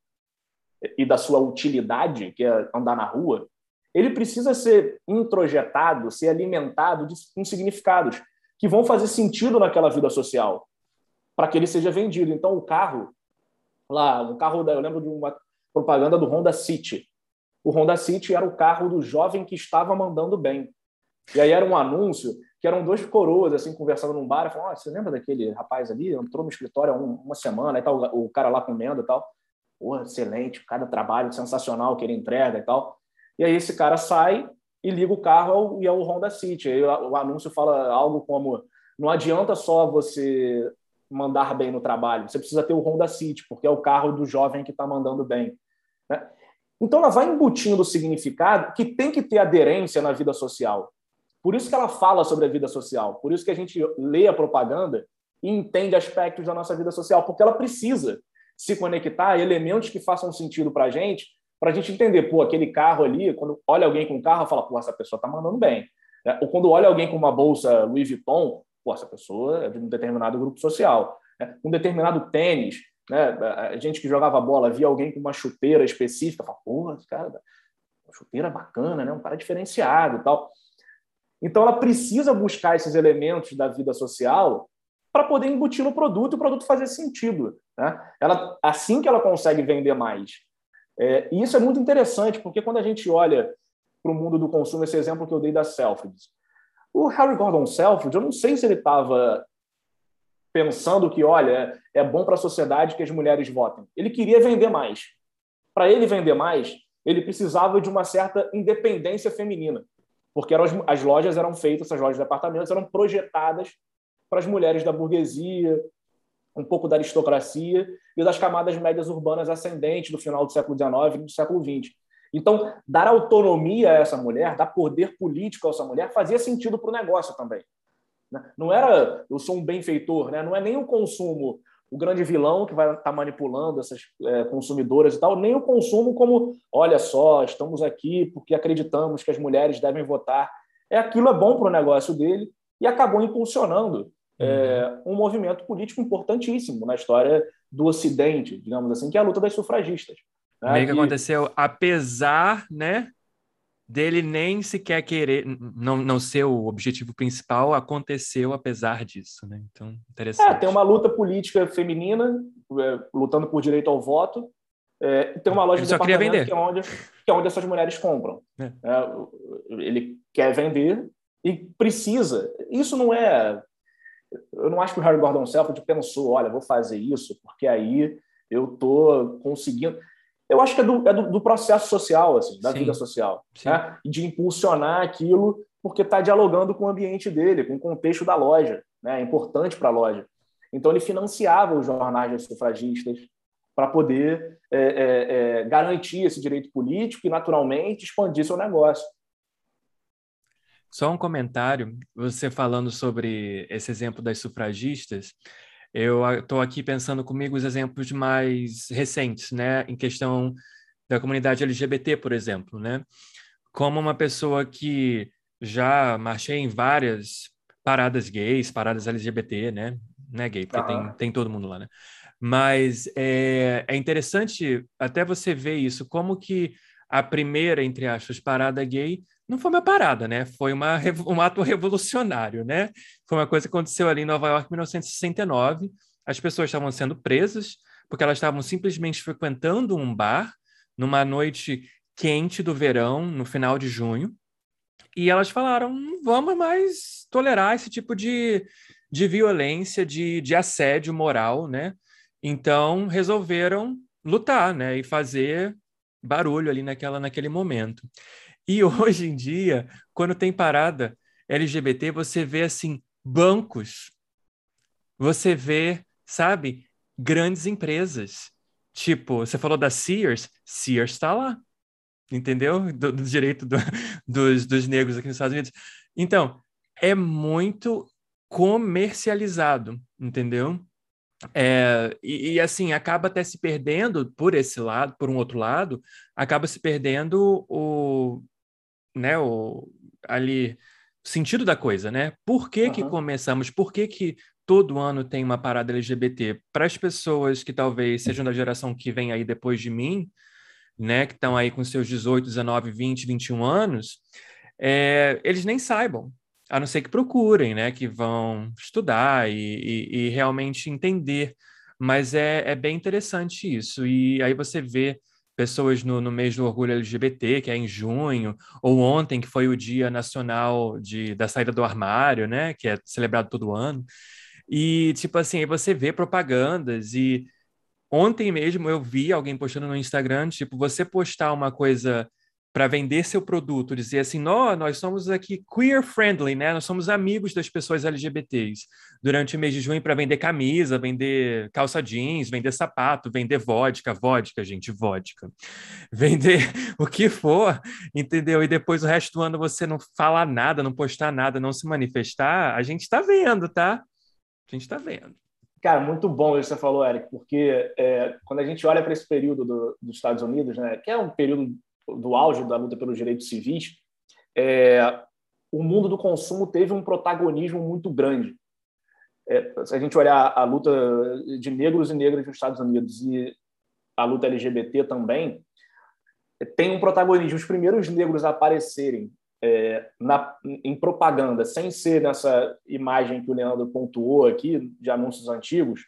e da sua utilidade, que é andar na rua, ele precisa ser introjetado, ser alimentado de, com significados que vão fazer sentido naquela vida social, para que ele seja vendido. Então, o carro, lá, um carro, da, eu lembro de uma propaganda do Honda City. O Honda City era o carro do jovem que estava mandando bem. E aí era um anúncio que eram dois coroas assim conversando num bar, falando: oh, "Você lembra daquele rapaz ali? Entrou no escritório há uma semana, e tal, o cara lá comendo e tal. Pô, excelente, cada trabalho sensacional que ele entrega e tal. E aí esse cara sai e liga o carro e é o Honda City. Aí o anúncio fala algo como: não adianta só você mandar bem no trabalho, você precisa ter o Honda City, porque é o carro do jovem que está mandando bem. Né? Então ela vai embutindo o significado que tem que ter aderência na vida social. Por isso que ela fala sobre a vida social, por isso que a gente lê a propaganda e entende aspectos da nossa vida social, porque ela precisa se conectar a elementos que façam sentido para a gente para a gente entender, pô, aquele carro ali, quando olha alguém com um carro, fala, pô, essa pessoa está mandando bem. É, ou quando olha alguém com uma bolsa Louis Vuitton, pô, essa pessoa é de um determinado grupo social. É, um determinado tênis, né? A gente que jogava bola via alguém com uma chuteira específica, fala, porra, cara, uma chuteira bacana, né? Um cara diferenciado e tal. Então ela precisa buscar esses elementos da vida social para poder embutir no produto e o produto fazer sentido. Né? Ela, assim que ela consegue vender mais. É, e isso é muito interessante, porque quando a gente olha para o mundo do consumo, esse exemplo que eu dei da Selfridges, o Harry Gordon Selfridge, eu não sei se ele estava pensando que, olha, é bom para a sociedade que as mulheres votem. Ele queria vender mais. Para ele vender mais, ele precisava de uma certa independência feminina, porque eram as, as lojas eram feitas, essas lojas de apartamentos eram projetadas para as mulheres da burguesia, um pouco da aristocracia e das camadas médias urbanas ascendentes do final do século XIX e do século XX. Então, dar autonomia a essa mulher, dar poder político a essa mulher, fazia sentido para o negócio também. Né? Não era eu sou um benfeitor, né? não é nem o consumo o grande vilão que vai estar tá manipulando essas é, consumidoras e tal, nem o consumo como, olha só, estamos aqui porque acreditamos que as mulheres devem votar. É aquilo é bom para o negócio dele e acabou impulsionando é, uhum. um movimento político importantíssimo na história do Ocidente, digamos assim, que é a luta das sufragistas. Né? Meio que aconteceu, apesar, né, dele nem sequer querer, não, não ser o objetivo principal, aconteceu apesar disso, né? Então, interessante. É, tem uma luta política feminina, é, lutando por direito ao voto, é, tem uma loja de departamento que é, onde, que é onde essas mulheres compram. É. É, ele quer vender e precisa. Isso não é eu não acho que o Harry Gordon Selford pensou, olha, vou fazer isso porque aí eu tô conseguindo. Eu acho que é do, é do, do processo social, assim, da Sim. vida social, né? de impulsionar aquilo porque está dialogando com o ambiente dele, com o contexto da loja, né? É importante para a loja. Então ele financiava os jornais de sufragistas para poder é, é, é, garantir esse direito político e, naturalmente, expandir seu negócio. Só um comentário, você falando sobre esse exemplo das sufragistas, eu estou aqui pensando comigo os exemplos mais recentes, né, em questão da comunidade LGBT, por exemplo, né? Como uma pessoa que já marchei em várias paradas gays, paradas LGBT, né? Não é gay, porque tem, tem todo mundo lá, né? Mas é, é interessante até você ver isso, como que a primeira, entre aspas, parada gay não foi uma parada, né? Foi uma, um ato revolucionário, né? Foi uma coisa que aconteceu ali em Nova York em 1969. As pessoas estavam sendo presas porque elas estavam simplesmente frequentando um bar numa noite quente do verão, no final de junho, e elas falaram: não vamos mais tolerar esse tipo de, de violência, de, de assédio moral, né? Então resolveram lutar, né? E fazer barulho ali naquela, naquele momento. E hoje em dia, quando tem parada LGBT, você vê assim bancos, você vê, sabe, grandes empresas. Tipo, você falou da Sears, Sears está lá, entendeu? Do, do direito do, dos, dos negros aqui nos Estados Unidos. Então, é muito comercializado, entendeu? É, e, e, assim, acaba até se perdendo por esse lado, por um outro lado, acaba se perdendo o, né, o, ali, sentido da coisa, né? Por que, uhum. que começamos? Por que, que todo ano tem uma parada LGBT? Para as pessoas que talvez sejam da geração que vem aí depois de mim, né, que estão aí com seus 18, 19, 20, 21 anos, é, eles nem saibam, a não ser que procurem, né, que vão estudar e, e, e realmente entender. Mas é, é bem interessante isso. E aí você vê pessoas no, no mês do orgulho LGBT, que é em junho, ou ontem, que foi o Dia Nacional de, da Saída do Armário, né, que é celebrado todo ano. E, tipo assim, você vê propagandas e ontem mesmo eu vi alguém postando no Instagram, tipo, você postar uma coisa para vender seu produto, dizer assim, nós, nós somos aqui queer friendly, né? Nós somos amigos das pessoas LGBTs. Durante o mês de junho para vender camisa, vender calça jeans, vender sapato, vender vodka, vodka, gente, vodka. Vender o que for, entendeu? E depois o resto do ano você não falar nada, não postar nada, não se manifestar, a gente está vendo, tá? A gente está vendo. Cara, muito bom isso que você falou, Eric, porque é, quando a gente olha para esse período do, dos Estados Unidos, né, que é um período do auge da luta pelos direitos civis, é, o mundo do consumo teve um protagonismo muito grande. É, se a gente olhar a luta de negros e negras nos Estados Unidos e a luta LGBT também, tem um protagonismo. Os primeiros negros a aparecerem é, na, em propaganda, sem ser nessa imagem que o Leandro pontuou aqui, de anúncios antigos.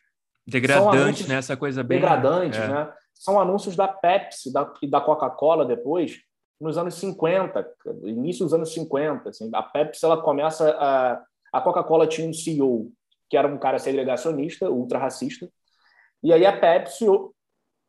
Degradante, né? Essa coisa bem. Degradantes, é. né? São anúncios da Pepsi da, e da Coca-Cola depois, nos anos 50, início dos anos 50. Assim, a Pepsi ela começa a. A Coca-Cola tinha um CEO que era um cara segregacionista, ultra-racista, e aí a Pepsi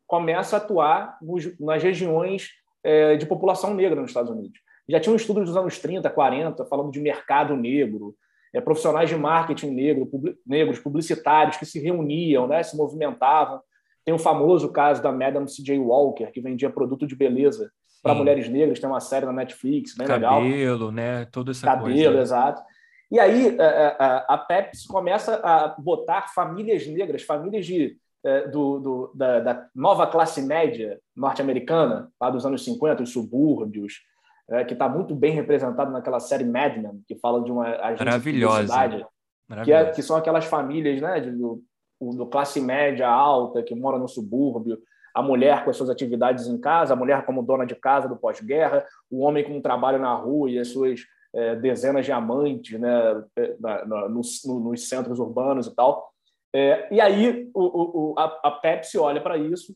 começa a atuar nos, nas regiões é, de população negra nos Estados Unidos. Já tinha um estudo dos anos 30, 40, falando de mercado negro, é, profissionais de marketing negro, negros, publicitários que se reuniam, né, se movimentavam tem o famoso caso da Madam C.J. Walker, que vendia produto de beleza para mulheres negras, tem uma série na Netflix, bem Cabelo, legal. Cabelo, né? Toda essa Cabelo, coisa. Cabelo, exato. E aí a Pepsi começa a botar famílias negras, famílias de, do, do da, da, nova classe média norte-americana, lá dos anos 50, os subúrbios, é, que está muito bem representado naquela série Mad Men, que fala de uma agência Maravilhosa. de Que, é, que, são aquelas famílias né, de, do, classe média alta que mora no subúrbio, a mulher com as suas atividades em casa, a mulher como dona de casa do pós-guerra, o homem com um trabalho na rua e as suas é, dezenas de amantes né, é, na, na, nos, nos, centros urbanos e tal. É, e aí o, o, a, a Pepsi olha para isso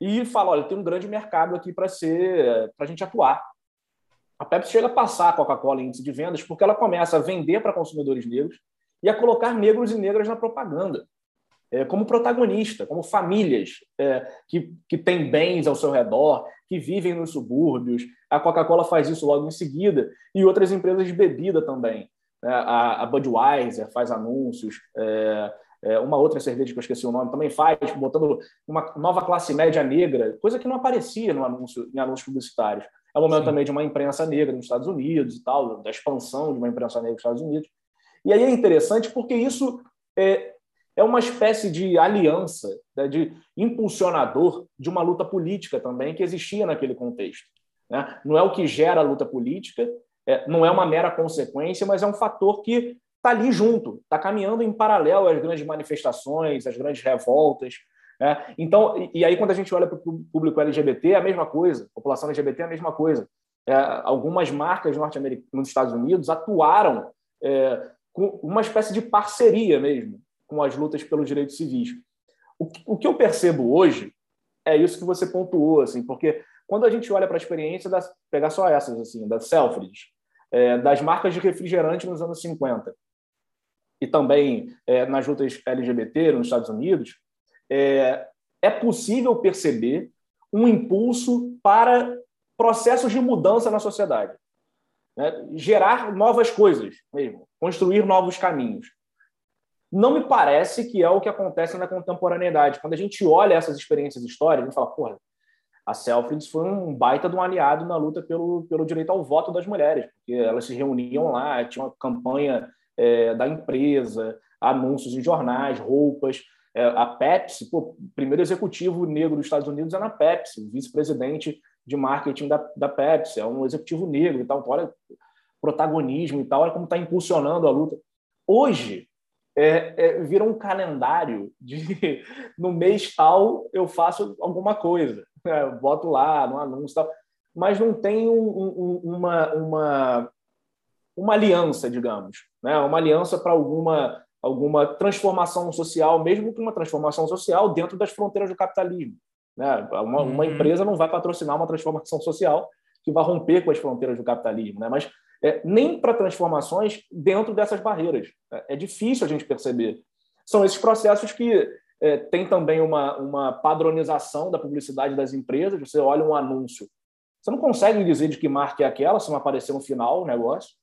e fala: olha, tem um grande mercado aqui para ser para a gente atuar. A Pepsi chega a passar a Coca-Cola em índice de vendas porque ela começa a vender para consumidores negros e a colocar negros e negras na propaganda como protagonista, como famílias é, que, que têm bens ao seu redor, que vivem nos subúrbios. A Coca-Cola faz isso logo em seguida, e outras empresas de bebida também. É, a, Budweiser faz anúncios, é, é, uma outra cerveja que eu esqueci o nome também faz, botando uma nova classe média negra, coisa que não aparecia no anúncio, em anúncios publicitários. É o momento Sim. também de uma imprensa negra nos Estados Unidos e tal, da expansão de uma imprensa negra nos Estados Unidos. E aí é interessante porque isso é, é uma espécie de aliança, né, de impulsionador de uma luta política também que existia naquele contexto. Né? Não é o que gera a luta política, é, não é uma mera consequência, mas é um fator que está ali junto, está caminhando em paralelo às grandes manifestações, às grandes revoltas. Né? Então, e aí quando a gente olha para o público LGBT, é a mesma coisa, população LGBT é a mesma coisa. É, algumas marcas norte-americanas nos Estados Unidos atuaram é, com uma espécie de parceria mesmo com as lutas pelos direitos civis. O que, o que eu percebo hoje é isso que você pontuou, assim, porque quando a gente olha para a experiência, das, pegar só essas, assim, da Selfridge, é, das marcas de refrigerante nos anos 50 e também é, nas lutas LGBT nos Estados Unidos, é, é possível perceber um impulso para processos de mudança na sociedade. Né? Gerar novas coisas mesmo, construir novos caminhos. Não me parece que é o que acontece na contemporaneidade. Quando a gente olha essas experiências históricas, a gente fala, porra, a Selfridges foi um baita de um aliado na luta pelo, pelo direito ao voto das mulheres, porque elas se reuniam lá, tinha uma campanha é, da empresa, anúncios em jornais, roupas. É, a Pepsi, o primeiro executivo negro dos Estados Unidos é na Pepsi, vice-presidente de marketing da, da Pepsi, é um executivo negro e tal. Então, olha protagonismo e tal, olha como está impulsionando a luta. Hoje, é, é, vira um calendário de no mês tal eu faço alguma coisa, é, boto lá no anúncio tal, mas não tem um, um, uma, uma, uma aliança, digamos, né? uma aliança para alguma, alguma transformação social, mesmo que uma transformação social dentro das fronteiras do capitalismo. Né? Uma, uhum. uma empresa não vai patrocinar uma transformação social que vai romper com as fronteiras do capitalismo, né? mas é, nem para transformações dentro dessas barreiras. É, é, difícil a gente perceber. São esses processos que é, tem também uma, uma padronização da publicidade das empresas. Você olha um anúncio, você não consegue dizer de que marca é aquela se não aparecer no final o negócio.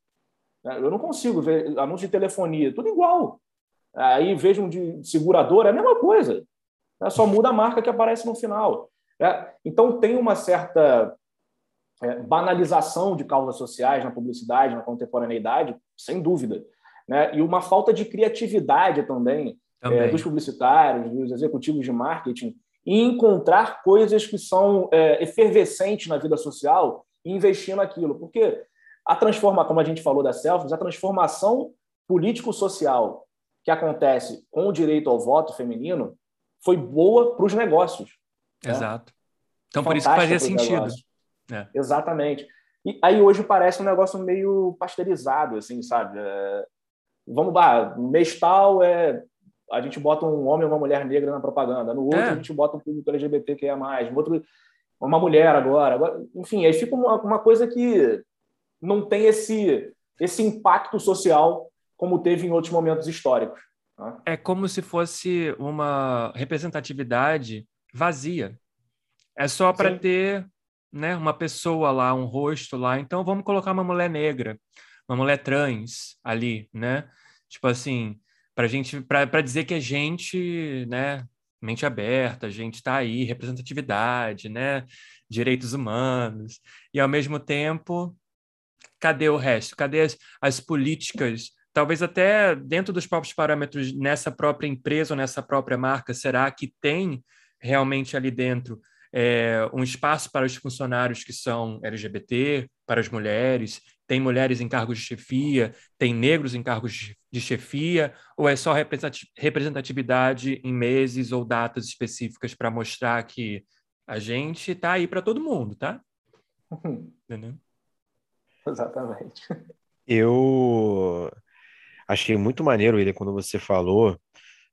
É, eu não consigo ver anúncio de telefonia, tudo igual. Aí vejo um de seguradora, é a mesma coisa. Né? Só muda a marca que aparece no final. É, então tem uma certa é, banalização de causas sociais na publicidade, na contemporaneidade, sem dúvida. Né? E uma falta de criatividade também, também. É, dos publicitários, dos executivos de marketing, em encontrar coisas que são é, efervescentes na vida social e investir naquilo. Porque a transformação, como a gente falou das selfies, a transformação político-social que acontece com o direito ao voto feminino foi boa para os negócios. Né? Exato. Então, por isso que fazia sentido. É. Exatamente. E aí hoje parece um negócio meio pasteurizado, assim, sabe? É... Vamos lá, mês tal é a gente bota um homem ou uma mulher negra na propaganda, no outro é. a gente bota um público LGBT que é mais, no outro uma mulher agora. agora enfim, aí fica uma, uma coisa que não tem esse, esse impacto social como teve em outros momentos históricos. Né? É como se fosse uma representatividade vazia. É só para ter né, uma pessoa lá, um rosto lá. Então vamos colocar uma mulher negra, uma mulher trans ali, né? Tipo assim, para gente, para dizer que a gente, né, mente aberta, a gente está aí, representatividade, né, direitos humanos, e ao mesmo tempo, cadê o resto? Cadê as, as políticas? Talvez até dentro dos próprios parâmetros nessa própria empresa ou nessa própria marca, será que tem realmente ali dentro é, um espaço para os funcionários que são LGBT, para as mulheres, tem mulheres em cargos de chefia, tem negros em cargos de chefia, ou é só representatividade em meses ou datas específicas para mostrar que a gente está aí para todo mundo, tá? Entendeu? Exatamente. Eu achei muito maneiro, ele quando você falou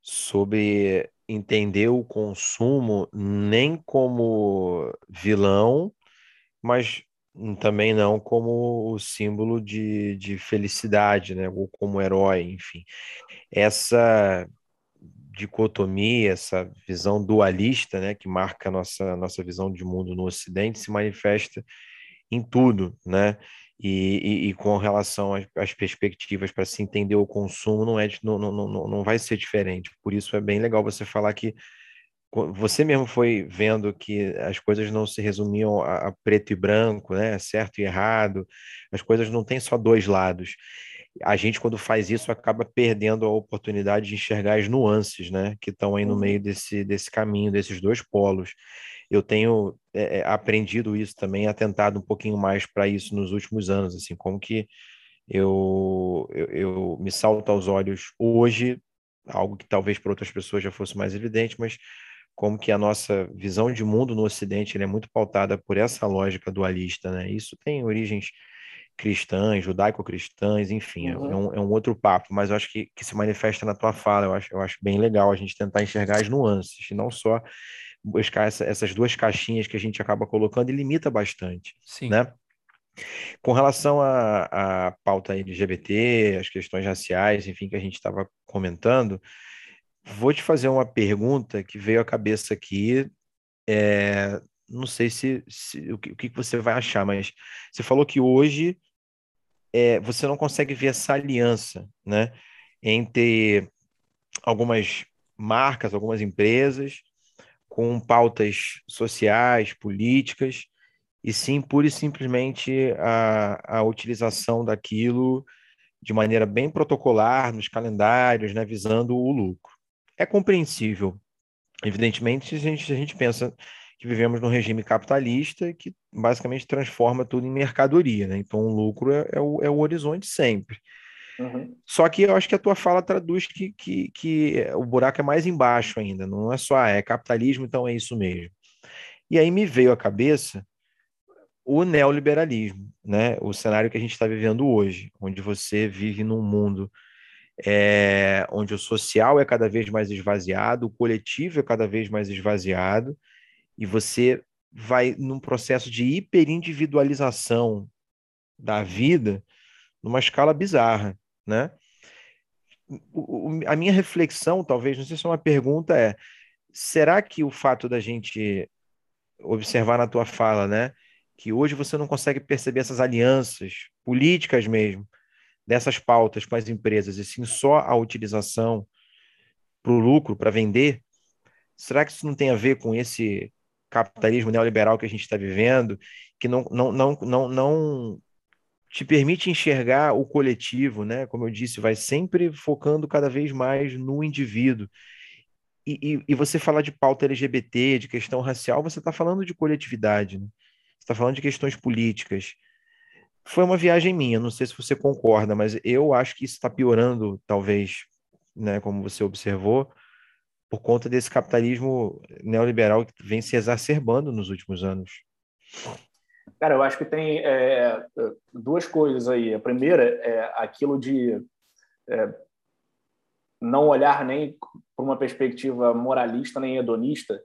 sobre entender o consumo nem como vilão, mas também não como o símbolo de, de felicidade, né? Ou como herói, enfim. Essa dicotomia, essa visão dualista, né, que marca a nossa, nossa visão de mundo no Ocidente, se manifesta em tudo, né? E, e, e, com relação às, às perspectivas para se entender o consumo, não, é, não, não, não, não vai ser diferente. Por isso é bem legal você falar que você mesmo foi vendo que as coisas não se resumiam a, a preto e branco, né? certo e errado, as coisas não têm só dois lados. A gente, quando faz isso, acaba perdendo a oportunidade de enxergar as nuances né? que estão aí no uhum. meio desse, desse caminho, desses dois polos eu tenho é, é, aprendido isso também, atentado um pouquinho mais para isso nos últimos anos, assim, como que eu, eu, eu, me salto aos olhos hoje, algo que talvez para outras pessoas já fosse mais evidente, mas como que a nossa visão de mundo no Ocidente é muito pautada por essa lógica dualista, né? Isso tem origens cristãs, judaico-cristãs, enfim, é uhum. é, um, é, um, outro papo, mas eu acho que, que se manifesta na tua fala, eu acho, eu acho bem legal a gente tentar enxergar as nuances, e não só buscar essa, essas duas caixinhas que a gente acaba colocando e limita bastante, Sim. né? Com relação à, à pauta LGBT, as questões raciais, enfim, que a gente estava comentando, vou te fazer uma pergunta que veio à cabeça aqui. É, não sei se, se o, que, o, que, você vai achar, mas você falou que hoje é, você não consegue ver essa aliança, né, entre algumas marcas, algumas empresas com pautas sociais, políticas, e sim pura e simplesmente a, a utilização daquilo de maneira bem protocolar nos calendários, né, visando o lucro. É compreensível. Evidentemente, se a gente, a gente pensa que vivemos num regime capitalista que basicamente transforma tudo em mercadoria, né? Então o lucro é, é, o, é o horizonte sempre. Uhum. Só que eu acho que a tua fala traduz que, que, que o buraco é mais embaixo ainda, não é só, ah, é capitalismo, então é isso mesmo. E aí me veio à cabeça o neoliberalismo, né? o cenário que a gente está vivendo hoje, onde você vive num mundo é, onde o social é cada vez mais esvaziado, o coletivo é cada vez mais esvaziado, e você vai num processo de hiperindividualização da vida numa escala bizarra né? O, a minha reflexão, talvez, não sei se é uma pergunta, é: será que o fato da gente observar na tua fala, né, que hoje você não consegue perceber essas alianças políticas mesmo dessas pautas com as empresas, e sim só a utilização para o lucro, para vender? Será que isso não tem a ver com esse capitalismo neoliberal que a gente está vivendo, que não, não, não, não, não te permite enxergar o coletivo, né? Como eu disse, vai sempre focando cada vez mais no indivíduo. E, e, e você falar de pauta LGBT, de questão racial, você está falando de coletividade, né? Você está falando de questões políticas. Foi uma viagem minha, não sei se você concorda, mas eu acho que isso está piorando, talvez, né? Como você observou, por conta desse capitalismo neoliberal que vem se exacerbando nos últimos anos. Cara, eu acho que tem é, duas coisas aí. A primeira é aquilo de é, não olhar nem por uma perspectiva moralista nem hedonista.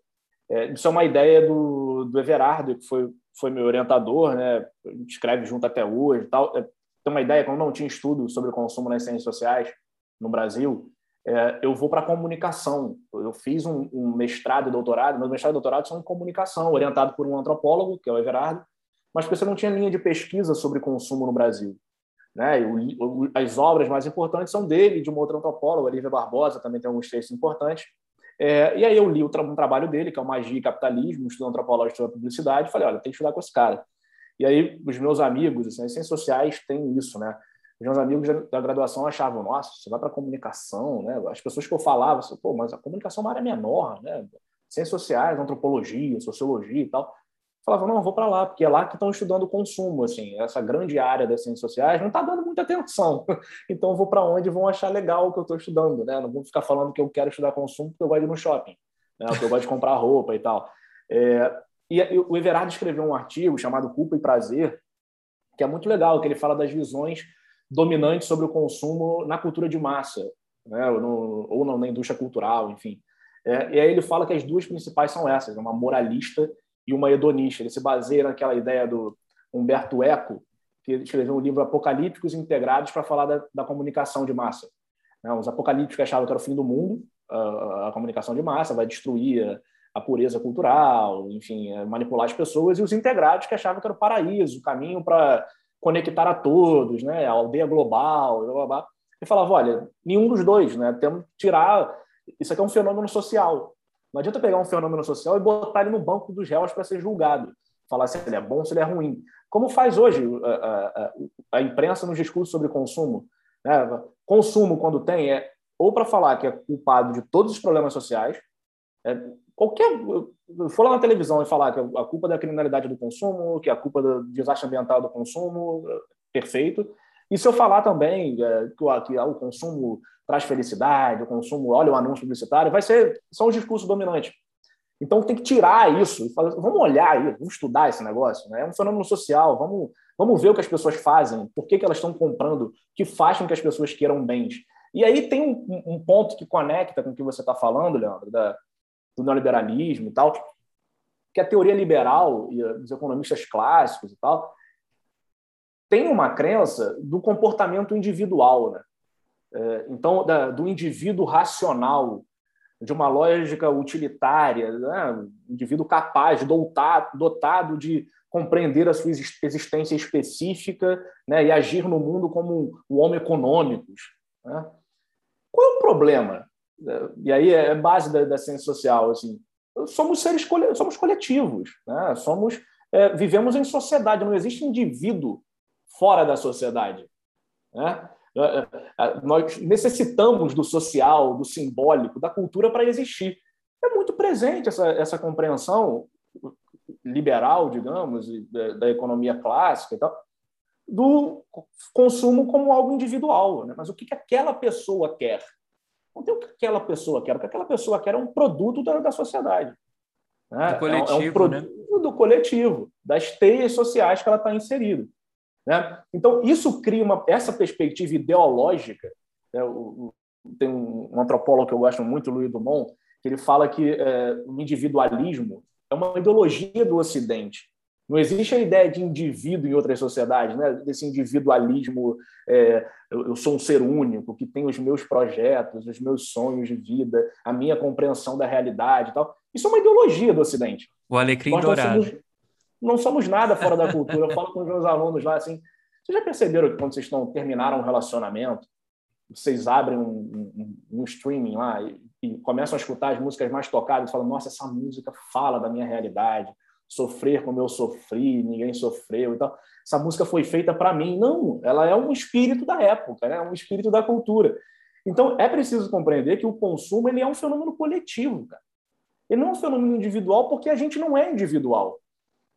É, isso é uma ideia do, do Everardo, que foi, foi meu orientador, né? escreve junto até hoje. Tal. É, tem uma ideia, como não tinha estudo sobre o consumo nas ciências sociais no Brasil, é, eu vou para a comunicação. Eu fiz um, um, mestrado e doutorado, meu mestrado e doutorado são em comunicação, orientado por um antropólogo, que é o Everardo, mas porque você não tinha linha de pesquisa sobre consumo no Brasil. Né? As obras mais importantes são dele, de uma outra antropóloga, Lívia Barbosa, também tem alguns textos importantes. É, e aí eu li um trabalho dele, que é o Magia e Capitalismo, estudo antropológico sobre publicidade, e falei, olha, tem que estudar com esse cara. E aí os meus amigos, assim, as ciências sociais têm isso, né? Os meus amigos da graduação achavam, nossa, você vai para comunicação, né? As pessoas que eu falava, assim, pô, mas a comunicação é uma área menor, né? Ciências sociais, antropologia, sociologia e tal falava, não, vou para lá, porque é lá que estão estudando consumo, assim, essa grande área das ciências sociais não está dando muita atenção, então vou para onde vão achar legal o que eu estou estudando, né? Não vou ficar falando que eu quero estudar consumo porque eu gosto de ir no shopping, né? porque eu gosto de comprar roupa e tal. É, e o Everardo escreveu um artigo chamado Culpa e Prazer, que é muito legal, que ele fala das visões dominantes sobre o consumo na cultura de massa, né? ou, no, ou na indústria cultural, enfim. É, e aí ele fala que as duas principais são essas, uma moralista e uma hedonista. Ele se baseia naquela ideia do Humberto Eco, que escreveu um livro Apocalípticos Integrados para falar da, da, comunicação de massa. Né? Os apocalípticos achavam que era o fim do mundo, a, a comunicação de massa vai destruir a pureza cultural, enfim, é, manipular as pessoas, e os integrados que achavam que era o paraíso, o caminho para conectar a todos, né? a aldeia global, blá, blá, blá. Ele falava, olha, nenhum dos dois, né? temos que tirar... Isso aqui é um fenômeno social. Não adianta pegar um fenômeno social e botar ele no banco dos réus para ser julgado, falar se ele é bom, se ele é ruim. Como faz hoje a, a, a imprensa nos discursos sobre consumo. Né? Consumo, quando tem, é ou para falar que é culpado de todos os problemas sociais, é, qualquer for lá na televisão e falar que a culpa da criminalidade do consumo, que a culpa do desastre ambiental do consumo, perfeito. E se eu falar também é, que, o, que o consumo traz felicidade, o consumo, olha o anúncio publicitário, vai ser são os discursos dominantes. Então tem que tirar isso e falar, vamos olhar aí, vamos estudar esse negócio, né? É um fenômeno social, vamos, vamos ver o que as pessoas fazem, por que, que elas estão comprando, que faz com que as pessoas queiram bens. E aí tem um, um ponto que conecta com o que você está falando, Leandro, da, do neoliberalismo e tal, que a teoria liberal e os economistas clássicos e tal tem uma crença do comportamento individual, né? É, então, da, do indivíduo racional, de uma lógica utilitária, né? indivíduo capaz, dotado, dotado de compreender a sua existência específica né? e agir no mundo como um homem econômicos. Né? Qual é o problema? E aí é base da, da ciência social. Assim, somos seres somos coletivos, né? somos é, vivemos em sociedade, não existe indivíduo fora da sociedade. Né? É, é, é, nós necessitamos do social, do simbólico, da cultura para existir. É muito presente essa, essa compreensão. liberal, digamos, da, da, economia clássica e tal, do consumo como algo individual. Né? Mas o que, que aquela pessoa quer? Não tem o que aquela pessoa quer. O que aquela pessoa quer é um produto da, da sociedade. Né? Do coletivo, é um, é um produto né? do coletivo, das teias sociais que ela está inserida. Né? Então, isso cria uma, essa perspectiva ideológica. Né? O, o, tem um, um, antropólogo que eu gosto muito, Louis Dumont, que ele fala que é, o individualismo é uma ideologia do Ocidente. Não existe a ideia de indivíduo em outras sociedades, né? desse individualismo, é, eu, sou um ser único, que tem os meus projetos, os meus sonhos de vida, a minha compreensão da realidade e tal. Isso é uma ideologia do Ocidente. O alecrim Nós dourado. Não somos, não somos nada fora da cultura. Eu falo com os meus alunos lá assim, vocês já perceberam que quando vocês estão terminaram um relacionamento, vocês abrem um, um, um streaming lá e, e, começam a escutar as músicas mais tocadas e falam, nossa, essa música fala da minha realidade, sofrer como eu sofri, ninguém sofreu e tal. Essa música foi feita para mim. Não, ela é um espírito da época, né? um espírito da cultura. Então, é preciso compreender que o consumo ele é um fenômeno coletivo, cara. Ele não é um fenômeno individual porque a gente não é individual.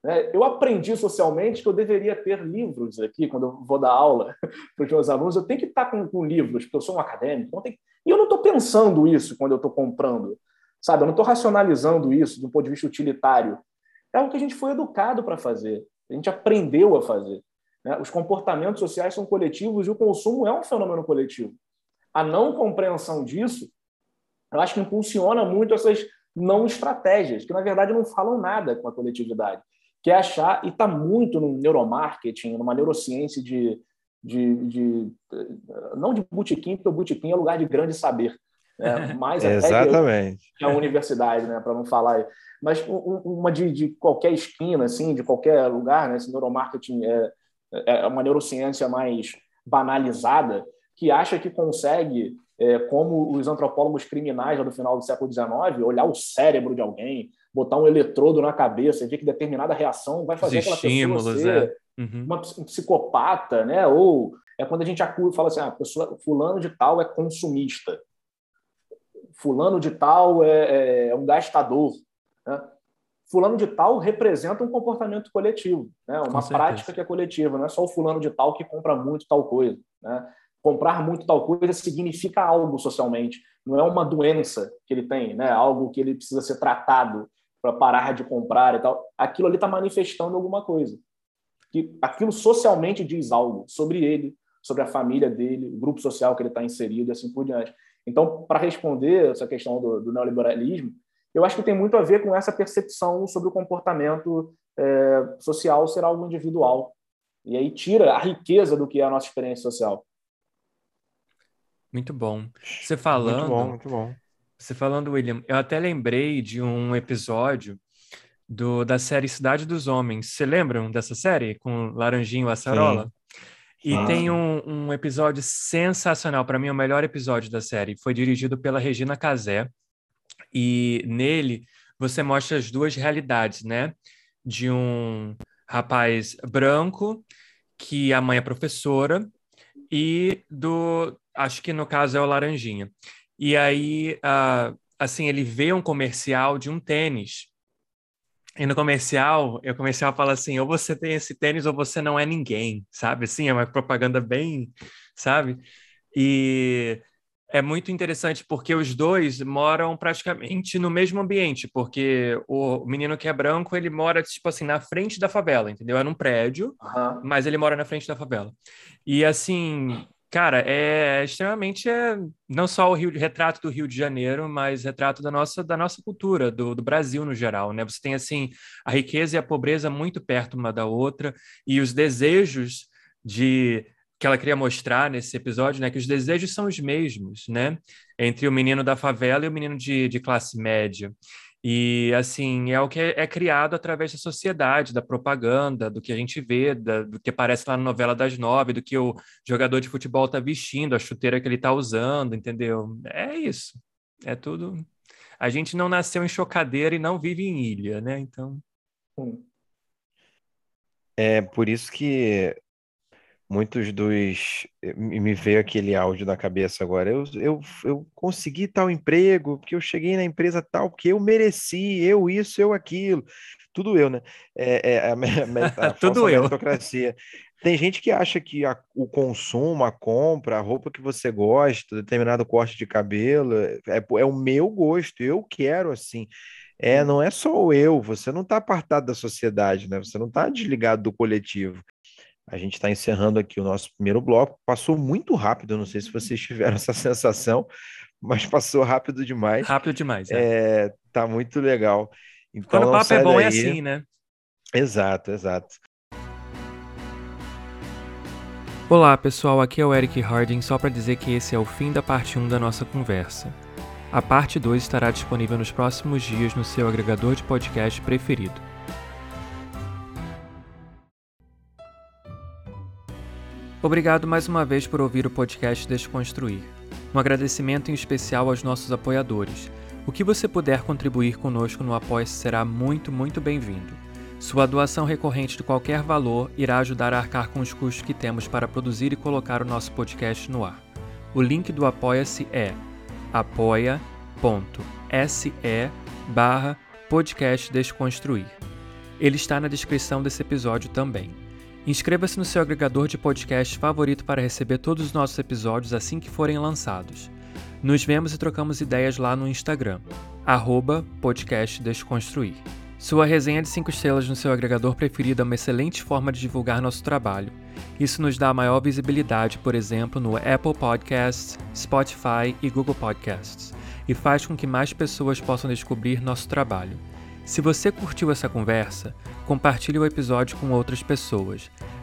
Né? Eu aprendi socialmente que eu deveria ter livros aqui, quando eu vou dar aula para os meus alunos, eu tenho que estar com, com livros, porque eu sou um acadêmico. Então. E eu não estou pensando isso quando eu estou comprando, sabe? Eu não estou racionalizando isso do ponto de vista utilitário. É o que a gente foi educado para fazer, a gente aprendeu a fazer. Né? Os comportamentos sociais são coletivos e o consumo é um fenômeno coletivo. A não compreensão disso, eu acho que impulsiona muito essas não estratégias, que na verdade não falam nada com a coletividade que é achar, e está muito no neuromarketing, numa neurociência de, de, de não de botequim, porque o botequim é lugar de grande saber, né? mais Exatamente. que a universidade, né? para não falar, mas uma de, de, qualquer esquina, assim, de qualquer lugar, né? esse neuromarketing é, é uma neurociência mais banalizada, que acha que consegue, é, como os antropólogos criminais do final do século XIX, olhar o cérebro de alguém, botar um eletrodo na cabeça e ver que determinada reação vai fazer Os aquela pessoa ser é. uhum. uma psicopata, né? Ou é quando a gente acusa, fala assim, ah, pessoa, fulano de tal é consumista, fulano de tal é, é um gastador, né? fulano de tal representa um comportamento coletivo, né? uma prática que é coletiva, não é só o fulano de tal que compra muito tal coisa. Né? Comprar muito tal coisa significa algo socialmente, não é uma doença que ele tem, né? algo que ele precisa ser tratado para parar de comprar e tal, aquilo ali está manifestando alguma coisa. Que aquilo socialmente diz algo sobre ele, sobre a família dele, o grupo social que ele está inserido e assim por diante. Então, para responder essa questão do, do, neoliberalismo, eu acho que tem muito a ver com essa percepção sobre o comportamento é, social ser algo individual. E aí tira a riqueza do que é a nossa experiência social. Muito bom. Você falando. Muito bom, muito bom. Você falando, William, eu até lembrei de um episódio do, da série Cidade dos Homens. Você lembram dessa série com Laranjinho Acerola? E ah. tem um, um, episódio sensacional, para mim, o melhor episódio da série. Foi dirigido pela Regina Casé. E nele você mostra as duas realidades, né? De um rapaz branco, que a mãe é professora, e do. Acho que no caso é o Laranjinha. E aí, uh, assim, ele vê um comercial de um tênis. E no comercial, o comercial fala assim: ou você tem esse tênis ou você não é ninguém, sabe? Assim, é uma propaganda bem, sabe? E é muito interessante porque os dois moram praticamente no mesmo ambiente, porque o menino que é branco, ele mora, tipo assim, na frente da favela, entendeu? É num prédio, uhum. mas ele mora na frente da favela. E, assim, Cara, é extremamente é, não só o Rio, retrato do Rio de Janeiro, mas retrato da nossa, da nossa cultura, do, do Brasil no geral, né? Você tem assim a riqueza e a pobreza muito perto uma da outra e os desejos de que ela queria mostrar nesse episódio, né? Que os desejos são os mesmos, né? Entre o menino da favela e o menino de, de classe média. E, assim, é o que é, criado através da sociedade, da propaganda, do que a gente vê, da, do que aparece lá na novela das nove, do que o jogador de futebol está vestindo, a chuteira que ele está usando, entendeu? É isso. É tudo. A gente não nasceu em chocadeira e não vive em ilha, né? Então. É por isso que muitos dos. Me veio aquele áudio na cabeça agora. Eu, eu, eu consegui tal emprego, porque eu cheguei na empresa tal, porque eu mereci, eu isso, eu aquilo. Tudo eu, né? É, é a, a, a Tudo eu. meritocracia. Tem gente que acha que a, o consumo, a compra, a roupa que você gosta, determinado corte de cabelo, é, é o meu gosto, eu quero assim. É, não é só o eu, você não está apartado da sociedade, né? Você não está desligado do coletivo. A gente está encerrando aqui o nosso primeiro bloco. Passou muito rápido, não sei se vocês tiveram essa sensação, mas passou rápido demais. Rápido demais, é. é tá muito legal. Então, Quando o papo é bom, é daí. é assim, né? Exato, exato. Olá pessoal, aqui é o Eric Harding, só para dizer que esse é o fim da parte 1 da nossa conversa. A parte 2 estará disponível nos próximos dias no seu agregador de podcast preferido. Obrigado mais uma vez por ouvir o podcast Desconstruir. Um agradecimento em especial aos nossos apoiadores. O que você puder contribuir conosco no apoia será muito, muito bem-vindo. Sua doação recorrente de qualquer valor irá ajudar a arcar com os custos que temos para produzir e colocar o nosso podcast no ar. O link do Apoia-se é apoia.se barra podcast Desconstruir. Ele está na descrição desse episódio também. Inscreva-se no seu agregador de podcast favorito para receber todos os nossos episódios assim que forem lançados. Nos vemos e trocamos ideias lá no Instagram, arroba podcast Desconstruir. Sua resenha de 5 estrelas no seu agregador preferido é uma excelente forma de divulgar nosso trabalho. Isso nos dá maior visibilidade, por exemplo, no Apple Podcasts, Spotify e Google Podcasts, e faz com que mais pessoas possam descobrir nosso trabalho. Se você curtiu essa conversa, compartilhe o episódio com outras pessoas.